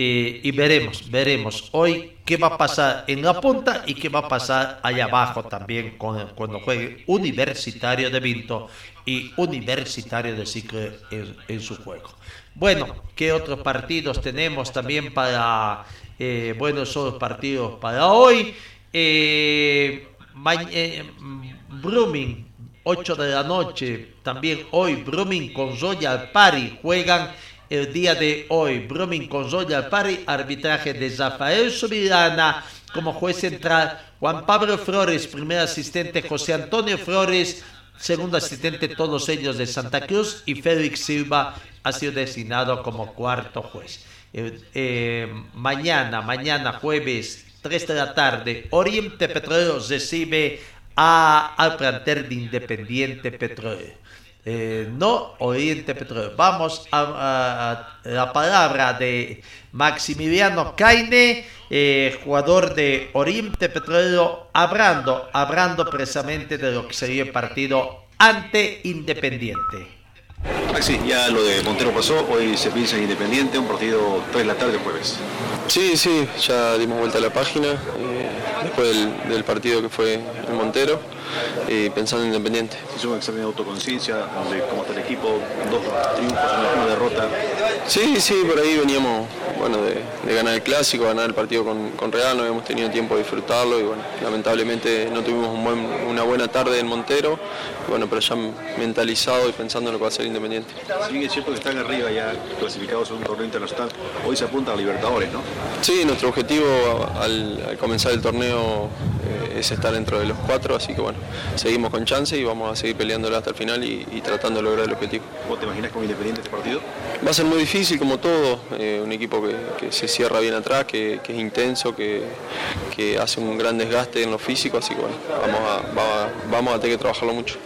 Eh, y veremos, veremos hoy qué va a pasar en la punta y qué va a pasar allá abajo también cuando juegue Universitario de Vinto y Universitario de Sicle en, su juego. Bueno, ¿qué otros partidos tenemos también para, eh, bueno, son partidos para hoy? Eh, eh Brumming, 8 de la noche, también hoy Brumming con Royal Party juegan el día de hoy. Brumming con Royal Party, arbitraje de Rafael Subirana como juez central, Juan Pablo Flores, primer asistente, José Antonio Flores, segundo asistente todos ellos de Santa Cruz y Félix Silva ha sido designado como cuarto juez. Eh, eh, mañana, mañana jueves 3 de la tarde, Oriente Petróleo recibe a, al plantel de Independiente Petróleo. Eh, no Oriente Petróleo. Vamos a, la palabra de Maximiliano Caine, jugador de Oriente Petróleo, hablando, hablando precisamente de lo que sería el partido ante Independiente. Sí, ya lo de Montero pasó, hoy se piensa en Independiente, un partido 3 de la tarde jueves. Sí, sí, ya dimos vuelta a la página. Eh, después del, partido que fue en Montero y pensando en Independiente. Es un examen de autoconciencia, de cómo está el equipo, dos triunfos, una derrota. Sí, sí, por ahí veníamos bueno, de, ganar el clásico, ganar el partido con, Real, no habíamos tenido tiempo de disfrutarlo y bueno, lamentablemente no tuvimos una buena tarde en Montero, bueno, pero ya mentalizado y pensando en lo que va a ser Independiente. Si bien es cierto que están arriba ya clasificados en un torneo internacional, hoy se apunta a Libertadores, ¿no? Sí, nuestro objetivo al, comenzar el torneo eh, es estar dentro de los cuatro, así que bueno, seguimos con chance y vamos a seguir peleándolo hasta el final y, tratando de lograr el objetivo. ¿Vos te imaginas con Independiente este partido? Va a ser muy difícil como todo, eh, un equipo que, se cierra bien atrás, que, es intenso, que, hace un gran desgaste en lo físico, así que bueno, vamos a, vamos a tener que trabajarlo mucho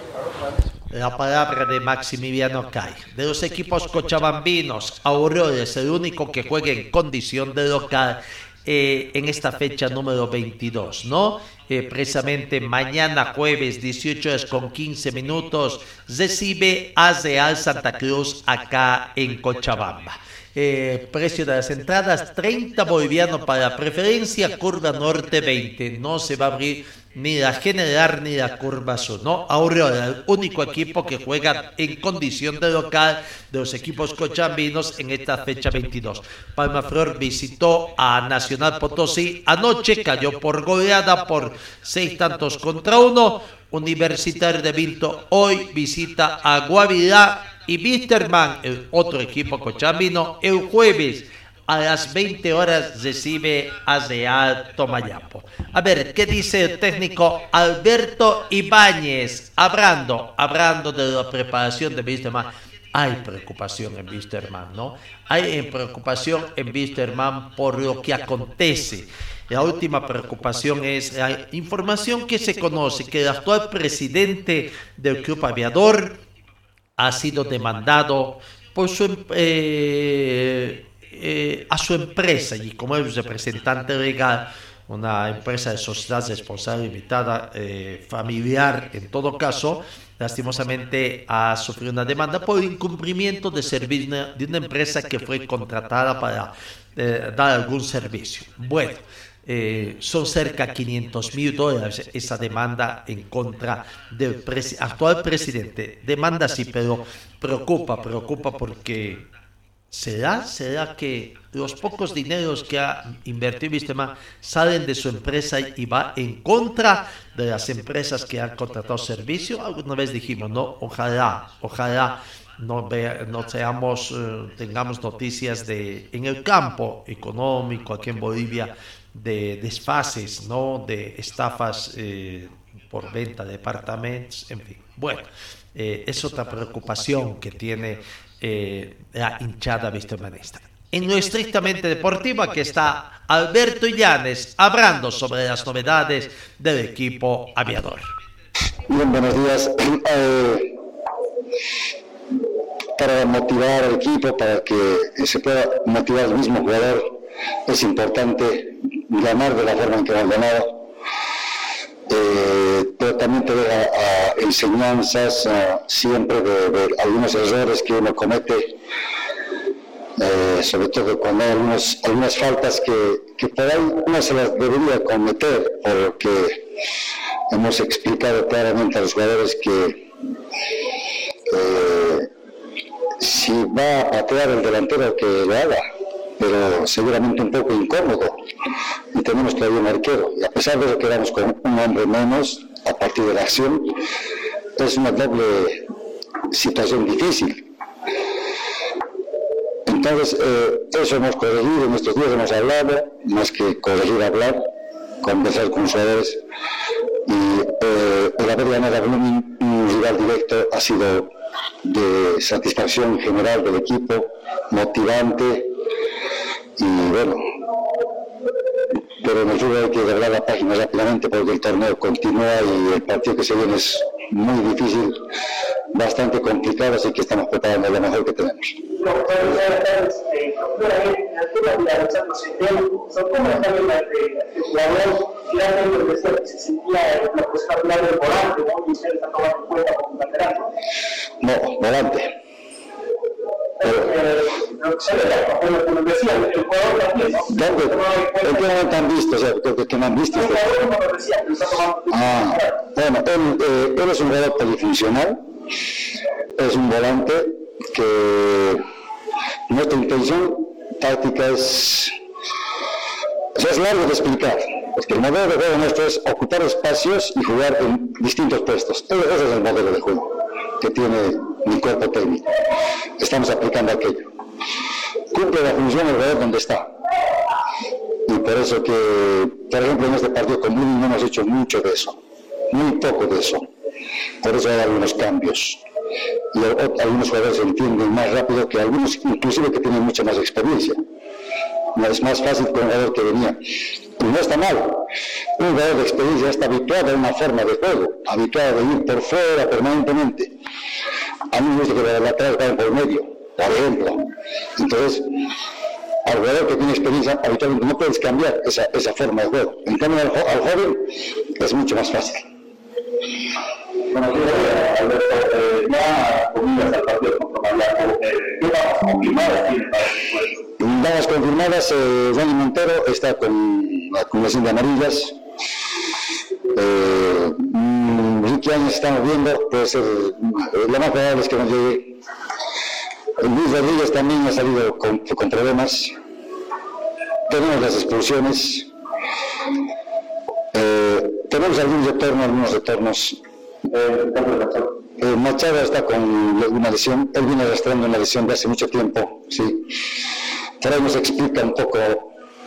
la palabra de Maximiliano Cay. De los equipos cochabambinos, Aurora es el único que juega en condición de local eh, en esta fecha número 22, ¿no? Eh, precisamente mañana jueves 18 horas con 15 minutos recibe a Real Santa Cruz acá en Cochabamba. Eh, precio de las entradas 30 bolivianos para preferencia, curva norte 20. No se va a abrir ni la general ni la curva sur, ¿no? Aurora, el único equipo que juega en condición de local de los equipos cochambinos en esta fecha 22. Palma Flor visitó a Nacional Potosí anoche, cayó por goleada por seis tantos contra uno. Universitario de Vinto hoy visita a Guavirá y Wisterman, el otro equipo cochambino, el jueves a las 20 horas recibe a Real Tomayapo. A ver, ¿qué dice el técnico Alberto Ibáñez? Hablando, hablando de la preparación de Wisterman. Hay preocupación en Wisterman, ¿no? Hay preocupación en Wisterman por lo que acontece. La última preocupación es la información que se conoce que el actual presidente del Club Aviador ha sido demandado por su, eh, eh, a su empresa y como es representante legal, una empresa de sociedad responsable limitada, eh, familiar en todo caso, lastimosamente ha sufrido una demanda por incumplimiento de servicio de una empresa que fue contratada para dar algún servicio. Bueno. Eh, son cerca de 500 mil dólares esa demanda en contra del actual presidente. Demanda sí, pero preocupa, preocupa porque ¿será, será que los pocos dineros que ha invertido Vistema salen de su empresa y va en contra de las empresas que han contratado servicio? Alguna vez dijimos, no, ojalá, ojalá no, no seamos, eh, tengamos noticias de en el campo económico aquí en Bolivia de desfases, ¿no? de estafas eh, por venta de departamentos, en fin. Bueno, eh, es otra preocupación que tiene eh, la hinchada vistomanista. En lo estrictamente deportivo, aquí está Alberto Illanes hablando sobre las novedades del equipo aviador. Bien, buenos días. para motivar al equipo, para que se pueda motivar el mismo jugador, es importante ganar de la forma en que hemos ganado, eh, pero también te deja enseñanzas siempre de, algunos errores que uno comete, eh, sobre todo cuando hay algunas faltas que, que por ahí uno se las debería cometer, porque hemos explicado claramente a los jugadores que eh, si va a patear el delantero que lo haga, pero seguramente un poco incómodo. Y tenemos todavía un arquero. Y a pesar de que quedamos con un hombre menos a partir de la acción, es una doble situación difícil. Entonces, eh, eso hemos corregido, en estos días hemos hablado, más que corregir, hablar, conversar con los jugadores. Y eh, el haber ganado un, un rival directo ha sido de satisfacción general del equipo, motivante, y bueno, pero nos hay que doblar la página rápidamente porque el torneo continúa y el partido que se viene es muy difícil, bastante complicado, así que estamos preparando lo mejor que tenemos. No, volante. ¿Dónde? ¿En qué momento han visto? O sea, ¿qué, qué no han visto? Ah, bueno, él, eh, él es un jugador polifuncional, es un volante que nuestra intención táctica es, es largo de explicar, porque el modelo de juego nuestro es ocupar espacios y jugar en distintos puestos. Ese es el modelo de juego que tiene mi cuerpo técnico. Estamos aplicando aquello. Cumple la función el jugador donde está. Y por eso que, por ejemplo, en este partido con Muni no hemos hecho mucho de eso, muy poco de eso. Por eso hay algunos cambios. Y algunos jugadores entienden más rápido que algunos, inclusive que tienen mucha más experiencia. No es más fácil que un jugador que venía. Y no está mal. Un jugador de experiencia está habituado a una forma de juego, habituado a ir por fuera permanentemente. A mí me gusta que laterales vayan por medio, por ejemplo. Entonces, al jugador que tiene experiencia, habitualmente no puedes cambiar esa, esa forma de juego. En cambio, al, jo- al joven es mucho más fácil. Buenos días, Alberto. Eh, ya comidas al partido contra eh, ¿qué confirmadas tiene para? Dadas confirmadas, eh, Ronnie Montero está con la acumulación de amarillas. Eh, Ricky Áñez estamos viendo, puede ser, eh, lo más probable es que no llegue. Luis Rodríguez también ha salido con, con problemas. Tenemos las expulsiones. Eh, tenemos algunos retornos, algunos retornos. Eh, Machado está con una lesión, él viene arrastrando una lesión de hace mucho tiempo, sí. Por nos explica un poco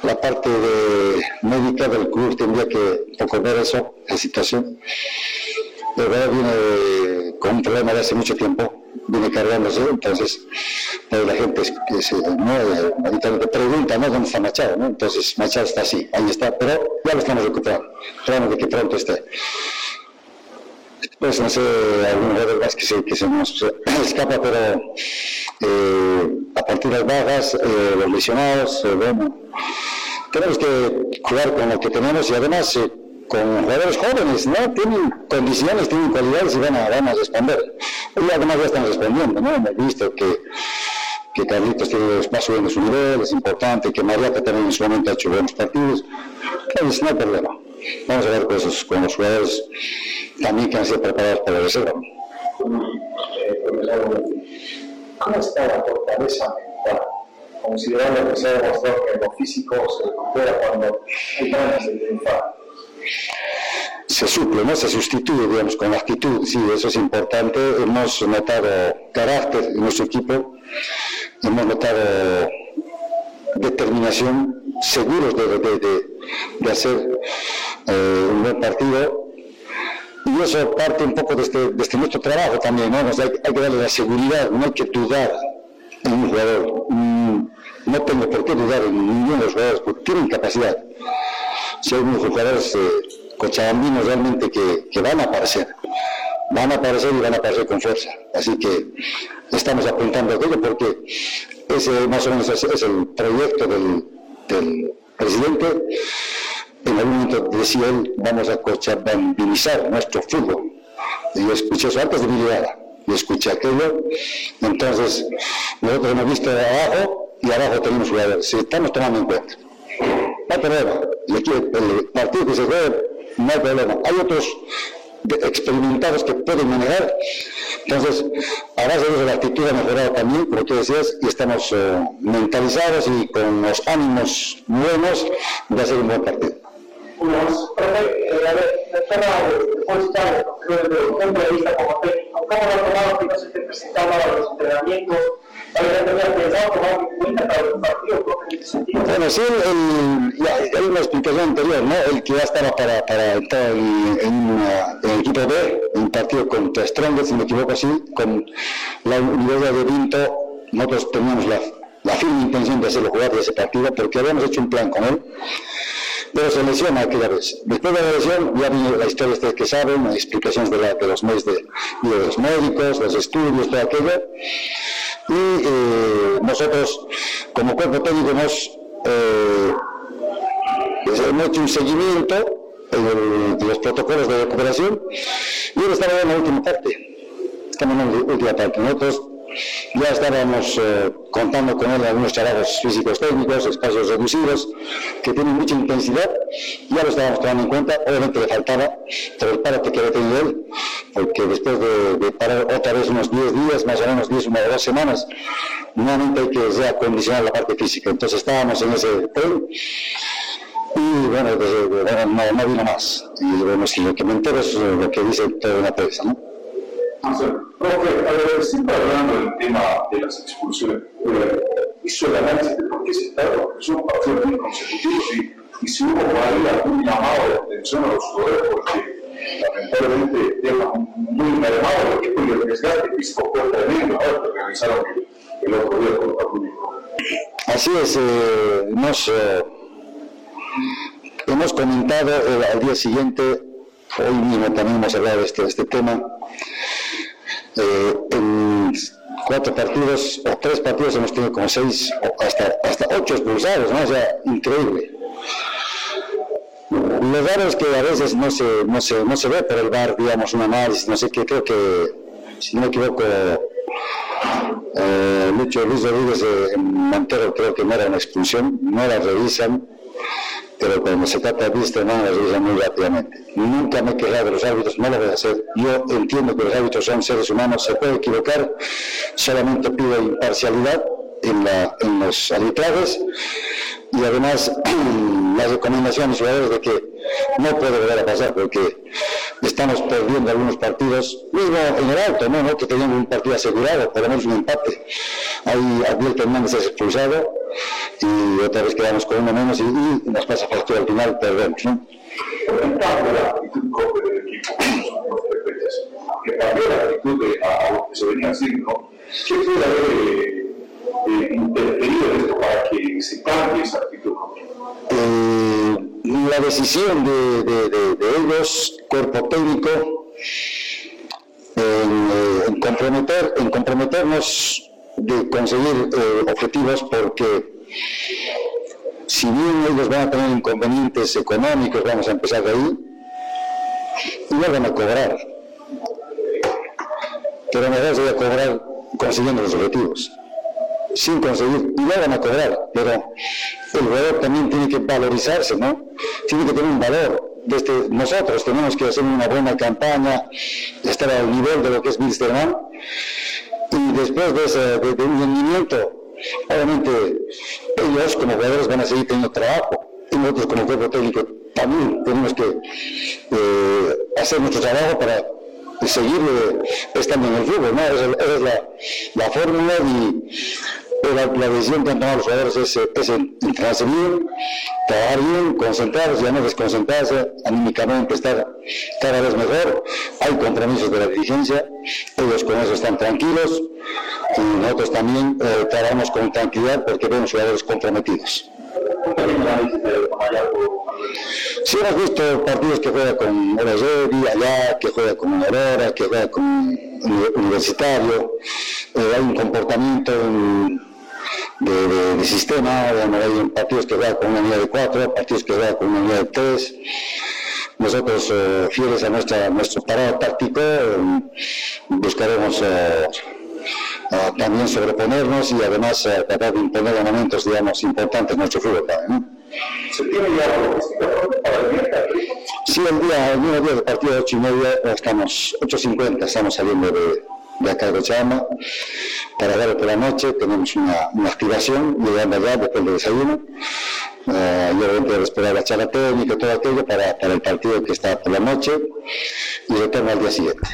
la parte de médica del club, tendría que poco eso, la situación. De verdad viene con un problema de hace mucho tiempo, viene cargándose, entonces la gente que se, ¿no? Pregunta, ¿no? ¿Dónde está Machado? ¿no? Entonces Machado está así, ahí está, pero ya lo estamos recuperando, esperamos de que pronto esté. Pues no sé, algún jugador más que se, que se nos escapa, pero eh, a partir de las bajas, eh, los lesionados, eh, bueno, tenemos que jugar con lo que tenemos y además eh, con jugadores jóvenes, ¿no? Tienen condiciones, tienen cualidades y van a, van a responder. Y además ya están respondiendo, ¿no? Hemos visto que, que Carlitos tiene, va subiendo su nivel, es importante, que Mariata también en su momento ha hecho buenos partidos. Entonces, no hay problema. Vamos a ver con, con los jugadores también que han sido preparados para la reserva. ¿Cómo está la fortaleza mental? Considerando que se ha demostrado que lo físico se recupera cuando hay ganas de triunfar. Se suple, no se sustituye, digamos, con actitud, sí, eso es importante. Hemos notado carácter en nuestro equipo, hemos notado determinación, seguros de, de- de- de hacer eh, un buen partido. Y eso parte un poco de este, de este nuestro trabajo también, ¿no? Hay, hay que darle la seguridad, no hay que dudar en un jugador. Mm, no tengo por qué dudar en ninguno de los jugadores, porque tienen capacidad si hay unos jugadores eh, cochabambinos realmente que, que van a aparecer, van a aparecer y van a aparecer con fuerza. Así que estamos apuntando a aquello porque ese más o menos es, es el proyecto del, del presidente. En algún momento decía él, vamos a cochabambinizar nuestro fútbol. Y yo escuché eso antes de mi llegada. Yo escuché aquello. Entonces, nosotros hemos visto abajo y abajo tenemos jugadores. Si estamos tomando en cuenta. No hay problema. Aquí el partido que se juegue, no hay problema. Hay otros de- experimentados que pueden manejar. Entonces, a base de eso, la actitud ha mejorado también, como tú decías, y estamos eh, mentalizados y con los ánimos buenos de hacer un buen partido. Unos, profe, eh, a ver, doctora, después ya, desde un punto de vista como técnico, ¿cómo lo ha tomado que no se te presentaba a los entrenamientos? Bueno, sí, el- hay una explicación anterior, ¿no? El que ya estaba para, para entrar en, el equipo B, un partido contra Strongest, si me equivoco así, con la Universidad de Vinto, nosotros teníamos la, la firme intención de hacerlo jugar de ese partido, porque habíamos hecho un plan con él, pero se lesiona aquella vez. Después de la lesión, ya viene la historia ustedes que saben, las explicaciones de, la- de los medios de, de los médicos, los estudios, todo aquello, y eh, nosotros, como cuerpo técnico, hemos eh, pues hemos hecho un seguimiento en el- de los protocolos de recuperación y estamos en la última parte. Estamos en la última parte. Nosotros Ya estábamos eh, contando con él algunos trabajos físicos técnicos, espacios reducidos, que tienen mucha intensidad. Ya lo estábamos tomando en cuenta. Obviamente le faltaba por el párate que había tenido él, porque después de, parar otra vez unos 10 días, más o menos 10, una o dos semanas, nuevamente hay que reacondicionar la parte física. Entonces estábamos en ese tren y bueno, no, no, vino más. Y bueno, si lo que me entero es lo que dice toda la prensa. Profe, a ver, siempre hablando del tema de las expulsiones, eh, hizo el análisis de por qué se está, son partidos muy consecutivos y, y si hubo por ahí algún llamado de atención a los jugadores, porque lamentablemente deja muy mermado el equipo y el desgaste físico fue tremendo, ahora que realizaron el, otro día con el. Así es, eh, hemos, eh, hemos comentado eh, al día siguiente, hoy mismo también hemos hablado de este, de este tema, eh, en cuatro partidos o tres partidos hemos tenido como seis o hasta, hasta ocho expulsados, ¿no? O sea, increíble. Lo raro es que a veces no se, no se, no se ve por el bar, digamos, un análisis, no sé qué, creo que, si no me equivoco, eh, Lucho Luis Rodríguez en Montero creo que no era una expulsión, no la revisan, pero cuando se trata de vista, no, las revisan muy rápidamente. Nunca me he quejado de los árbitros, no lo voy a hacer. Yo entiendo que los árbitros son seres humanos, se puede equivocar, solamente pido imparcialidad en, la, en los arbitrajes y además la recomendación a los jugadores de que no puede volver a pasar porque estamos perdiendo algunos partidos, mismo en el alto, ¿no? ¿no? que teníamos un partido asegurado, por lo menos un empate. Ahí Abdiel Hernández es expulsado y otra vez quedamos con uno menos y, y nos pasa factura al final, perdemos. ¿no? que cambió la actitud de, a, a, lo que se venía haciendo, ¿qué puede haber eh, interferido en esto para que se cambie esa actitud? Eh, la decisión de, ellos, cuerpo técnico, en, eh, en, comprometer, en comprometernos de conseguir eh, objetivos porque si bien ellos van a tener inconvenientes económicos, vamos a empezar de ahí, igual van a cobrar. Pero mejor se va a cobrar consiguiendo los objetivos. Sin conseguir, igual van a cobrar, pero el jugador también tiene que valorizarse, ¿no? Tiene que tener un valor. Desde nosotros tenemos que hacer una buena campaña, estar al nivel de lo que es Wilstermann, y después de, ese, un rendimiento, obviamente ellos como jugadores van a seguir teniendo trabajo, y nosotros como cuerpo técnico también tenemos que eh, hacer nuestro trabajo para seguir eh, estando en el fútbol, ¿no? Esa, esa es la, la fórmula y la, la, decisión que han tomado los jugadores es, es entrenarse bien, trabajar bien, concentrarse, ya no desconcentrarse, anímicamente estar cada vez mejor. Hay compromisos de la dirigencia, ellos con eso están tranquilos y nosotros también eh, trabajamos con tranquilidad porque vemos jugadores comprometidos. Sí hemos visto partidos que juega con Orozedi allá, que juega con Aurora, que juega con Universitario, eh, hay un comportamiento de, de, sistema, hay partidos que juegan con una unidad de cuatro, partidos que juegan con una unidad de tres. Nosotros, eh, fieles a nuestra, nuestro parado táctico, eh, buscaremos también sobreponernos y además tratar de imponer momentos, digamos, importantes en nuestro fútbol. ¿Se tiene ya para el día? Sí, el día, el mismo día del partido de 8 y media, estamos 8.50, estamos saliendo de, de acá de Cochabamba para ver por la noche, tenemos una, una activación, llegando allá después del desayuno, uh, y obviamente esperar la charla técnica y todo aquello para, para el partido que está por la noche y retorno al día siguiente.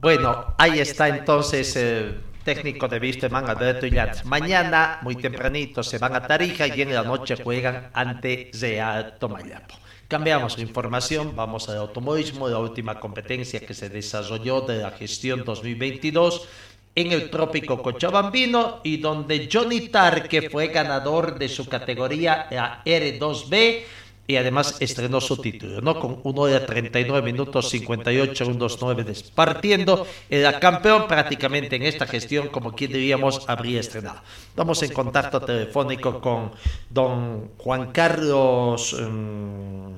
Bueno, ahí está entonces el técnico de Wisterman, Alberto Illantz. Mañana, muy tempranito, se van a Tarija y en la noche juegan ante Real Tomayapo. Cambiamos la información, vamos al automovilismo, la última competencia que se desarrolló de la gestión 2022 en el trópico cochabambino y donde Johnny Tarque fue ganador de su categoría la R2B y además estrenó su título, ¿no? Con 1 hora 39 minutos 58 segundos 9 partiendo. Era campeón prácticamente en esta gestión, como quien diríamos, habría estrenado. Vamos en contacto telefónico con don Juan Carlos um,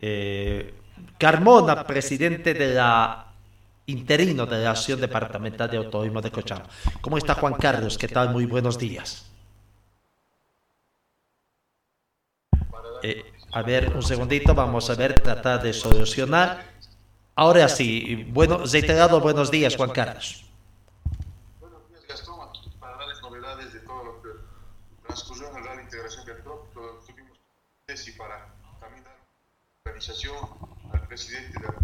eh, Carmona, presidente de la interino de la Asociación Departamental de Autorismo de Cochabamba. ¿Cómo está Juan Carlos? ¿Qué tal? Muy buenos días. Eh, a ver, un segundito, vamos a ver, tratar de solucionar. Ahora sí, bueno, reiterado, buenos días, Juan Carlos. Buenos días, Gastón, para darles novedades de todo lo que transcurrió en el Rally Integración del Trópico. Tuvimos y para también dar organización al presidente de la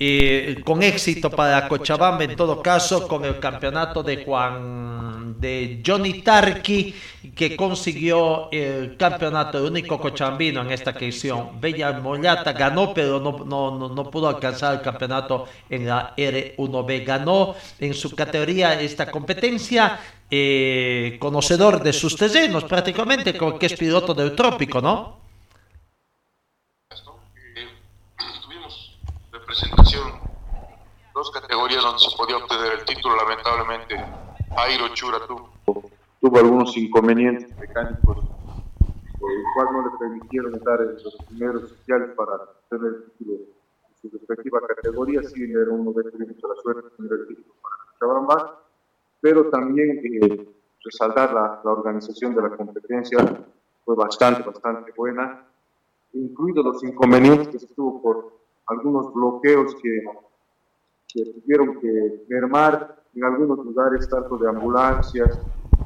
eh, con éxito para Cochabamba en todo caso con el campeonato de Juan de Johnny Tarqui que consiguió el campeonato el único cochabambino en esta ocasión Bella Mollata ganó pero no, no, no, pudo alcanzar el campeonato en la R1B ganó en su categoría esta competencia eh, conocedor de sus terrenos prácticamente que es piloto del trópico ¿no? presentación, dos categorías donde se podía obtener el título, lamentablemente Airo Chura tuvo, tuvo algunos inconvenientes mecánicos, el cual no le permitieron estar en los primeros oficiales para tener el título en su respectiva categoría, bien era uno de tuvimos la suerte de tener el título para Chabamba, pero también eh, resaltar la, la organización de la competencia fue bastante, bastante buena, incluidos los inconvenientes que se tuvo por algunos bloqueos que, que tuvieron que mermar en algunos lugares, tanto de ambulancias,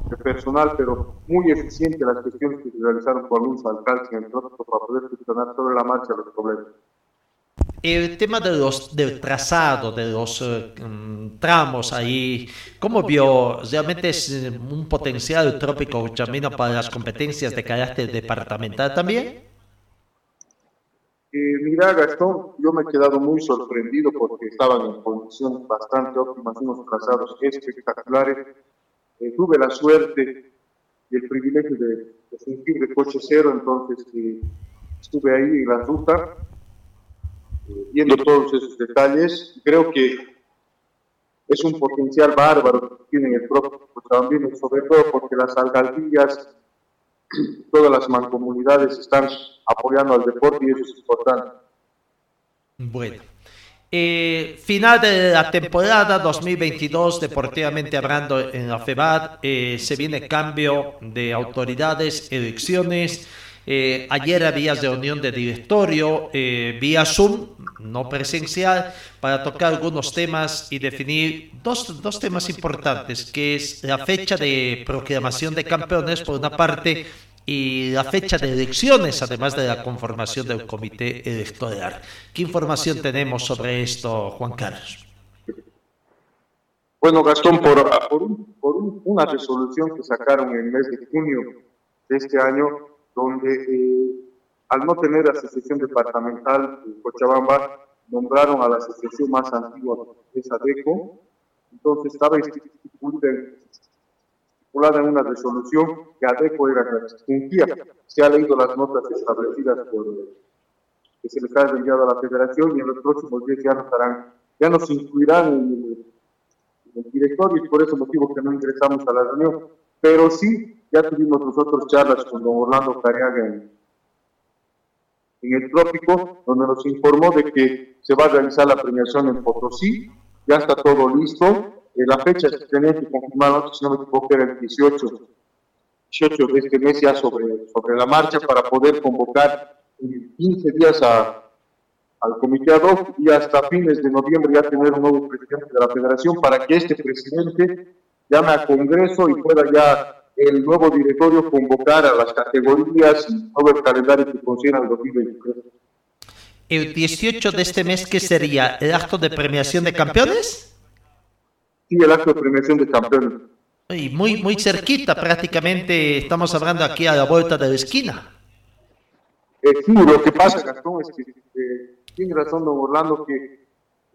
de personal, pero muy eficiente las cuestiones que se realizaron por algunos alcaldes en el trópico para poder gestionar sobre la marcha los problemas. El tema de los, del trazado, de los eh, mm, tramos ahí, ¿cómo vio? ¿Realmente es eh, un potencial trópico chamino para las competencias de carácter departamental también? Eh, mira, Gastón, yo me he quedado muy sorprendido porque estaban en condiciones bastante óptimas, unos trazados espectaculares. Eh, tuve la suerte y el privilegio de, sentir de coche cero, entonces eh, estuve ahí en la ruta, viendo todos esos detalles. Creo que es un potencial bárbaro que tienen el propio Cochabambino, sobre todo porque las alcaldías todas las mancomunidades están apoyando al deporte y eso es importante. Bueno. Eh, final de la temporada 2022, deportivamente hablando en la FEBAT, eh, se viene cambio de autoridades, elecciones. Eh, ayer había reunión de directorio vía Zoom, no presencial, para tocar algunos temas y definir dos, dos temas importantes, que es la fecha de proclamación de campeones, por una parte, y la fecha de elecciones, además de la conformación del comité electoral. ¿Qué información tenemos sobre esto, Juan Carlos? Bueno, Gastón, por, por, una resolución que sacaron en el mes de junio de este año, donde eh, al no tener asociación departamental de Cochabamba, nombraron a la asociación más antigua, que es ADECO, entonces estaba instituida en una resolución que ADECO era que Se ha leído las notas establecidas por que se les ha enviado a la federación y en los próximos días ya no estarán, ya nos incluirán en el, directorio y por ese motivo que no ingresamos a la reunión. Pero sí, ya tuvimos nosotros charlas con don Orlando Cariaga en, en el trópico, donde nos informó de que se va a realizar la premiación en Potosí, ya está todo listo, eh, la fecha se tenía que confirmar, si no me equivoco, era el 18, 18 de este mes ya sobre, sobre la marcha para poder convocar en 15 días a, al comité ad hoc y hasta fines de noviembre ya tener un nuevo presidente de la federación para que este presidente llame a Congreso y pueda ya el nuevo directorio convocar a las categorías y todo el calendario que considera el 2023. El 18 de este mes, ¿qué sería? ¿El acto de premiación de campeones? Sí, el acto de premiación de campeones. Y muy, muy cerquita, prácticamente estamos hablando aquí a la vuelta de la esquina. Eh, sí, lo que pasa, Gastón, es que eh, tiene razón don Orlando que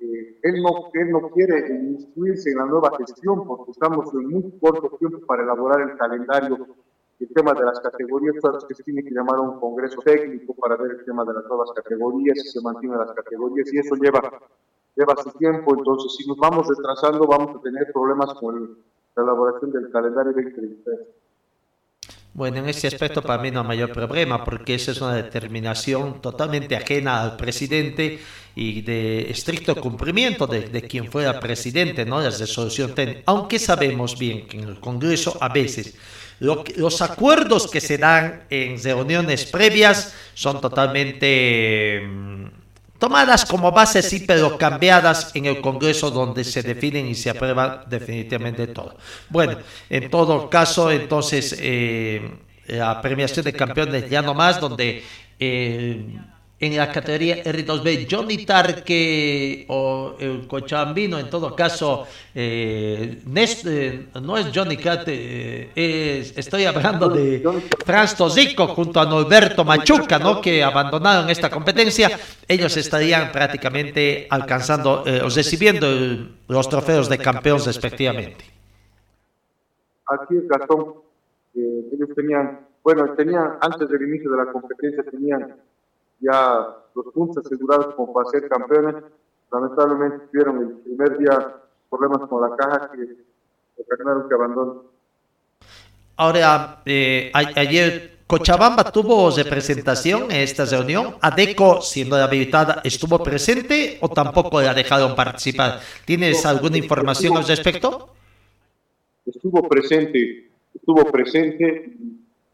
eh, él, no, él no quiere inscribirse en la nueva gestión porque estamos en muy corto tiempo para elaborar el calendario el tema de las categorías, que se tiene que llamar a un congreso técnico para ver el tema de las nuevas categorías, si se mantienen las categorías, y eso lleva lleva su tiempo, entonces si nos vamos retrasando vamos a tener problemas con la elaboración del calendario 2023. Bueno, en ese aspecto para mí no hay mayor problema, porque esa es una determinación totalmente ajena al presidente y de estricto cumplimiento de, de quien fuera presidente, ¿no? Las resoluciones técnicas. Aunque sabemos bien que en el Congreso a veces lo que- los acuerdos que se dan en reuniones previas son totalmente mm, tomadas como base, sí, pero cambiadas en el Congreso donde se definen y se aprueba definitivamente todo. Bueno, en todo caso, entonces, eh, la premiación de campeones ya no más, donde eh, en la categoría R2B, Johnny Tarque o el Cochabambino, en todo caso, eh, Nes- eh, no es Johnny Cate, eh, es- estoy hablando de Franz Tosico junto a Norberto Machuca, ¿no? que abandonaron esta competencia, ellos estarían prácticamente alcanzando eh, o recibiendo el- los trofeos de campeón respectivamente. Así es, Gastón. Eh, ellos tenían, bueno, tenían, antes del inicio de la competencia, tenían ya los puntos asegurados como para ser campeones. Lamentablemente tuvieron el primer día problemas con la caja que ocasionaron que abandonen. Ahora, eh, a- ayer Cochabamba tuvo representación en esta reunión. Adeco, siendo habilitada, ¿estuvo presente o tampoco la dejaron participar? ¿Tienes alguna información al respecto? estuvo presente, estuvo presente.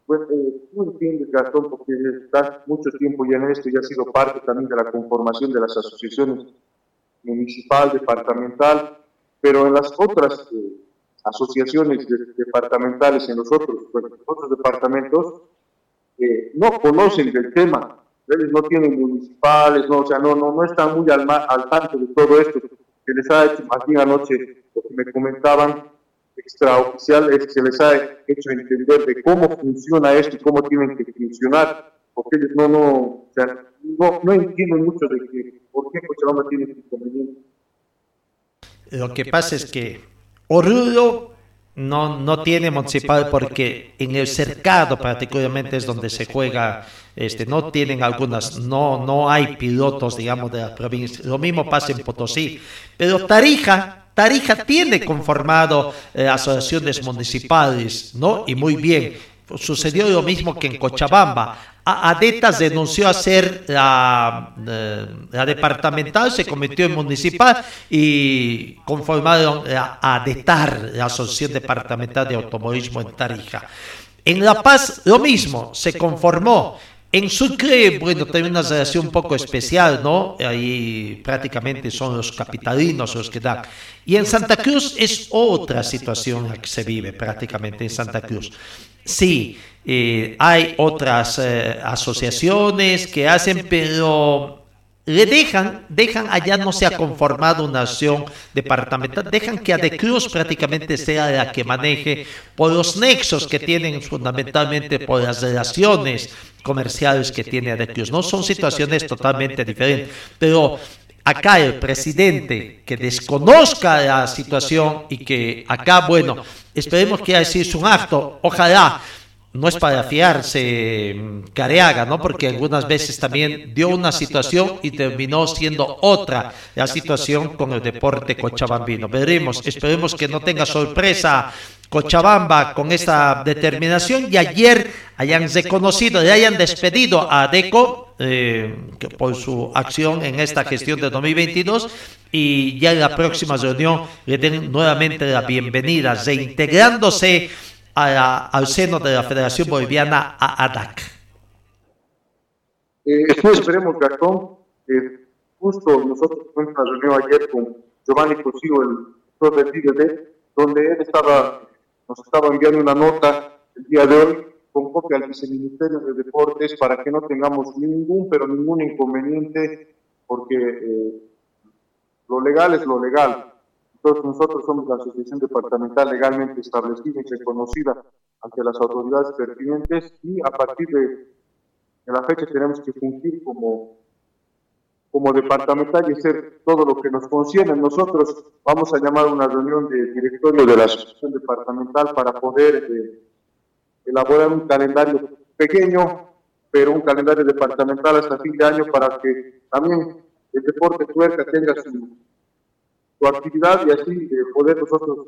Pues, eh, entiendes, Gastón, porque estás mucho tiempo ya en esto y has sido parte también de la conformación de las asociaciones municipal, departamental, pero en las otras eh, asociaciones de- departamentales, en los otros, los otros departamentos, eh, no conocen del tema. Ellos no tienen municipales, no, o sea, no, no, no están muy al, al tanto de todo esto que les ha hecho, más anoche, lo que me comentaban, extraoficial es que se les ha hecho entender de cómo funciona esto y cómo tienen que funcionar, porque ellos no, no, o sea, no, no entienden mucho de que, por qué Cochabamba tiene este inconveniente. Lo que pasa es que Oruro no, no tiene municipal porque en el cercado particularmente es donde se juega, este, no tienen algunas, no, no hay pilotos, digamos, de la provincia. Lo mismo pasa en Potosí. Pero Tarija, Tarija tiene conformado eh, asociaciones municipales, ¿no? Y muy bien. Sucedió lo mismo que en Cochabamba. A- Adetas denunció a ser la, eh, la departamental, se convirtió en municipal y conformaron la ADETAR, la Asociación Departamental de Automovilismo en Tarija. En La Paz lo mismo, se conformó. En Sucre, bueno, tiene una relación un poco especial, ¿no? Ahí prácticamente son los capitalinos los que dan. Y en Santa Cruz es otra situación la que se vive prácticamente en Santa Cruz. Sí, eh, hay otras eh, asociaciones que hacen, pero le dejan, dejan allá no se ha conformado una acción departamental, dejan que Adecruz prácticamente sea la que maneje por los nexos que tienen fundamentalmente por las relaciones comerciales que tiene Adecruz. No son situaciones totalmente diferentes, pero acá el presidente que desconozca la situación y que acá, bueno, esperemos que haya sido un acto, ojalá no es para fiarse mm, Careaga, ¿no? Porque algunas veces también dio una situación y terminó siendo otra la situación con el deporte cochabambino. Veremos, esperemos que no tenga sorpresa Cochabamba con esta determinación y ayer hayan reconocido, le hayan despedido a Deco eh, por su acción en esta gestión de 2022 y ya en la próxima reunión le den nuevamente la bienvenida, reintegrándose a la- al seno de la Federación Boliviana a ADAC. Eh, esperemos, Gastón, que justo nosotros tuvimos una reunión ayer con Giovanni Cosío, el doctor del donde él estaba, nos estaba enviando una nota el día de hoy con copia al viceministerio de Deportes para que no tengamos ningún, pero ningún inconveniente, porque eh, lo legal es lo legal. Entonces nosotros somos la asociación departamental legalmente establecida y reconocida ante las autoridades pertinentes y a partir de, de la fecha tenemos que cumplir como, como departamental y hacer todo lo que nos concierne. Nosotros vamos a llamar una reunión de directorio de la asociación departamental para poder eh, elaborar un calendario pequeño, pero un calendario departamental hasta fin de año para que también el deporte tuerca tenga su, su actividad y así eh, poder nosotros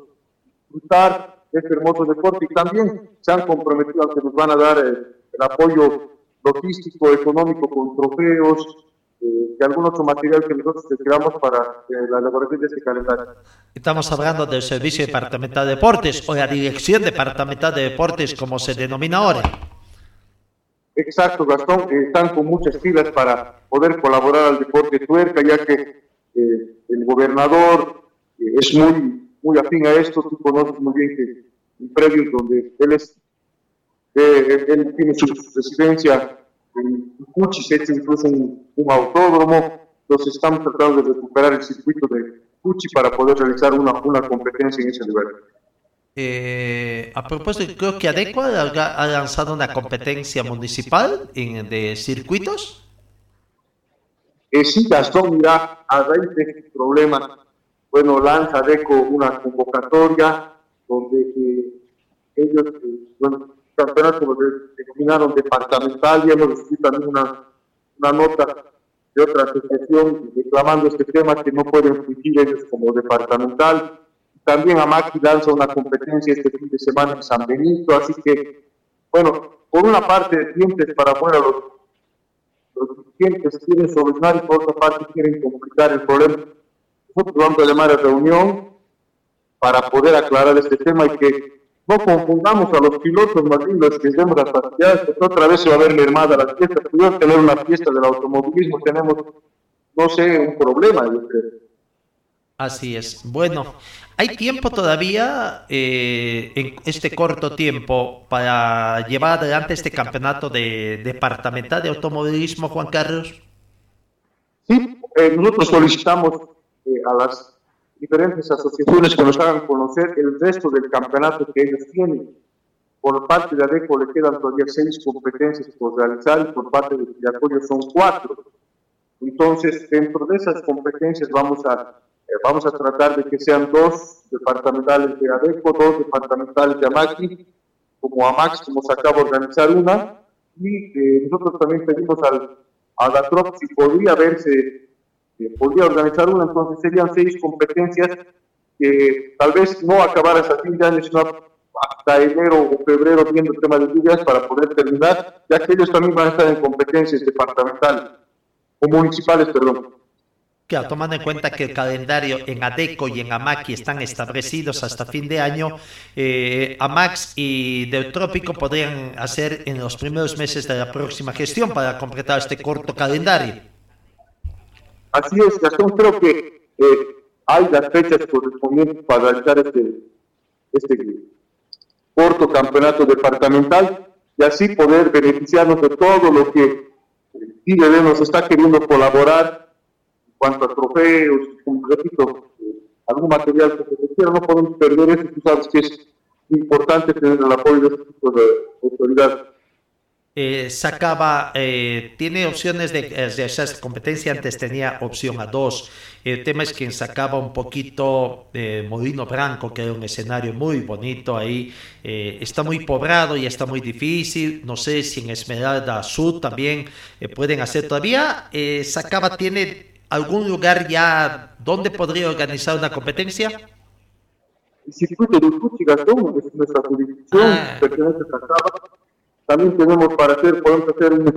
disfrutar este hermoso deporte y también se han comprometido a que nos van a dar eh, el apoyo logístico, económico con trofeos, eh, y algún otro material que nosotros creamos para eh, la elaboración de este calendario. Estamos hablando del Servicio Departamental de Deportes o la Dirección Departamental de Deportes, como se denomina ahora. Exacto, Gastón, están con muchas filas para poder colaborar al deporte tuerca, ya que el gobernador es muy, muy afín a esto, tú conoces muy bien que en predios donde él es, él tiene su residencia en Cuchi se hecho incluso un, autódromo, entonces estamos tratando de recuperar el circuito de Cuchi para poder realizar una, una competencia en ese lugar. Eh, a propósito, creo que Adecua ha lanzado una competencia municipal en, de circuitos. Eh, Gastón, mira, a raíz de este problema, bueno, lanza Adeco una convocatoria donde eh, ellos, eh, bueno, campeonato como denominaron departamental y hemos recibido también una, una nota de otra asociación reclamando este tema que no pueden fungir ellos como departamental. También AMACI lanza una competencia este fin de semana en San Benito, así que, bueno, por una parte, dientes para afuera, los, los clientes quieren solucionar y por otra parte quieren complicar el problema. Nosotros vamos a llamar a reunión para poder aclarar este tema y que no confundamos a los pilotos más los que estemos las partidas, porque otra vez se va a ver mermada la fiesta. Pudimos tener una fiesta del automovilismo, tenemos, no sé, un problema, yo creo. Así es. Bueno, ¿hay tiempo todavía eh, en este corto tiempo para llevar adelante este campeonato de departamental de automovilismo, Juan Carlos? Sí, eh, nosotros solicitamos eh, a las diferentes asociaciones que nos hagan conocer el resto del campeonato que ellos tienen. Por parte de ADECO le quedan todavía seis competencias por realizar y por parte de Villatorio son cuatro. Entonces, dentro de esas competencias vamos a, eh, vamos a tratar de que sean dos departamentales de ADECO, dos departamentales de AMACI, como AMAX, como se acaba de organizar una, y eh, nosotros también pedimos al, a la TROP si podría verse podría organizar una, entonces serían seis competencias que tal vez no acabar hasta fin de año, sino hasta enero o febrero viendo el tema de lluvias para poder terminar, ya que ellos también van a estar en competencias departamentales o municipales, perdón. Claro, tomando en cuenta que el calendario en ADECO y en AMACI están establecidos hasta fin de año, eh, AMAX y Deutrópico podrían hacer en los primeros meses de la próxima gestión para completar este corto calendario. Así es, Gastón, creo que eh, hay las fechas correspondientes para realizar este, este corto campeonato departamental y así poder beneficiarnos de todo lo que IDD nos está queriendo colaborar cuanto a trofeos, como repito, eh, algún material que se requiera, no podemos perder eso, tú sabes que es importante tener el apoyo de este tipo de autoridades eh, sacaba, eh, tiene opciones de, eh, de esa competencia, antes tenía opción a dos. El tema es que sacaba un poquito de Molino Branco, que era un escenario muy bonito ahí. Eh, está muy poblado y está muy difícil. No sé si en Esmeralda Sur también pueden hacer todavía. Sacaba tiene algún lugar ya donde podría organizar una competencia. El circuito de Gastón es nuestra jurisdicción, ah. pertenece a Sacaba también tenemos para hacer, podemos hacer una,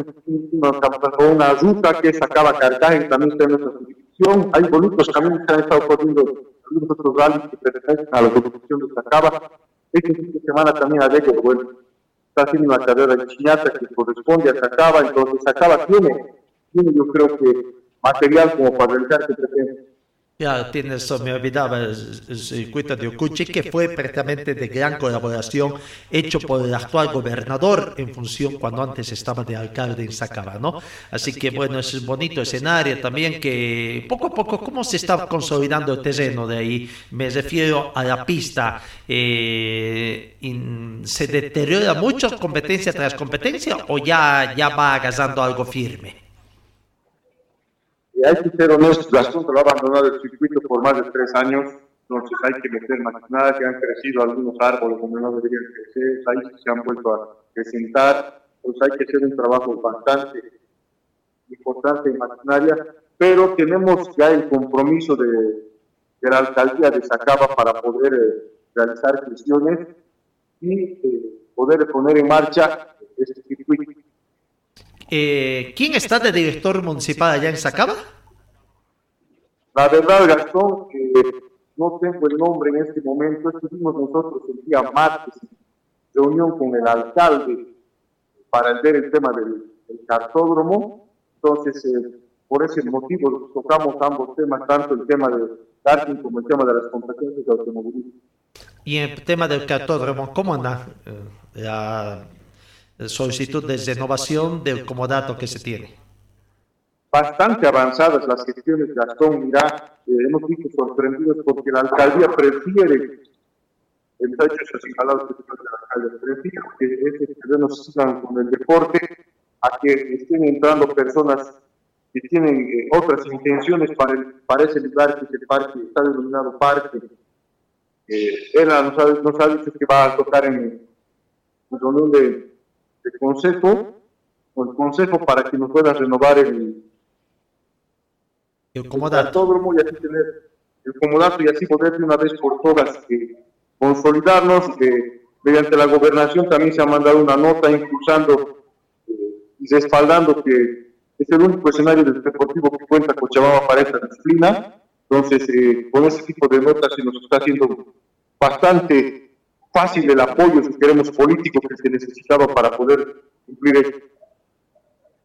una, una ruta que sacaba Cartagena, también tenemos nuestra jurisdicción. Hay bonitos caminos que han estado poniendo algunos otros rallies que pertenecen a la jurisdicción de Sacaba. Este fin de semana también Adeco, bueno, está haciendo una carrera de chiñata que corresponde a Sacaba, entonces Sacaba tiene, tiene yo creo que material como para realizar este pretende. Ya tienes, me olvidaba el, circuito de Ocuchi, que fue prácticamente de gran colaboración hecho por el actual gobernador en función cuando antes estaba de alcalde en Sacaba, ¿no? Así que bueno, es un bonito escenario también que poco a poco, ¿cómo se está consolidando el terreno de ahí? Me refiero a la pista. Eh, ¿Se deteriora mucho competencia tras competencia o ya, ya va agarrando algo firme? Hay que ser honestos, Gastón lo ha abandonado el circuito por más de tres años, entonces hay que meter maquinadas, que han crecido algunos árboles como no deberían crecer, ahí se han vuelto a presentar, pues hay que hacer un trabajo bastante importante en maquinaria, pero tenemos ya el compromiso de, de la alcaldía de Sacaba para poder eh, realizar gestiones y eh, poder poner en marcha este circuito. Eh, ¿Quién está de director municipal allá en Sacaba? La verdad, Gastón, que no tengo el nombre en este momento. Estuvimos nosotros el día martes reunión con el alcalde para ver el tema del, cartódromo. Entonces, eh, por ese motivo tocamos ambos temas, tanto el tema del karting como el tema de las competencias de automovilismo. Y el tema del cartódromo, ¿cómo anda eh, la solicitud de renovación del comodato que se tiene? Bastante avanzadas las gestiones, Gastón, mira, eh, hemos visto sorprendidos porque la alcaldía prefiere el hecho así que la alcaldía prefiere que estos terrenos sigan con el deporte a que estén entrando personas que tienen eh, otras intenciones para, el, para ese lugar que es el parque, está denominado parque. Eh, él nos ha, nos ha, dicho que va a tocar en, el reunión de, de consejo, con el consejo para que nos pueda renovar el, el comodato. y así tener el comodato y así poder de una vez por todas eh, consolidarnos. mediante la gobernación también se ha mandado una nota impulsando y respaldando que es el único escenario del deportivo que cuenta Cochabamba para esta disciplina. Entonces, eh, con ese tipo de notas se nos está haciendo bastante fácil el apoyo, si queremos, político que se necesitaba para poder cumplir esto.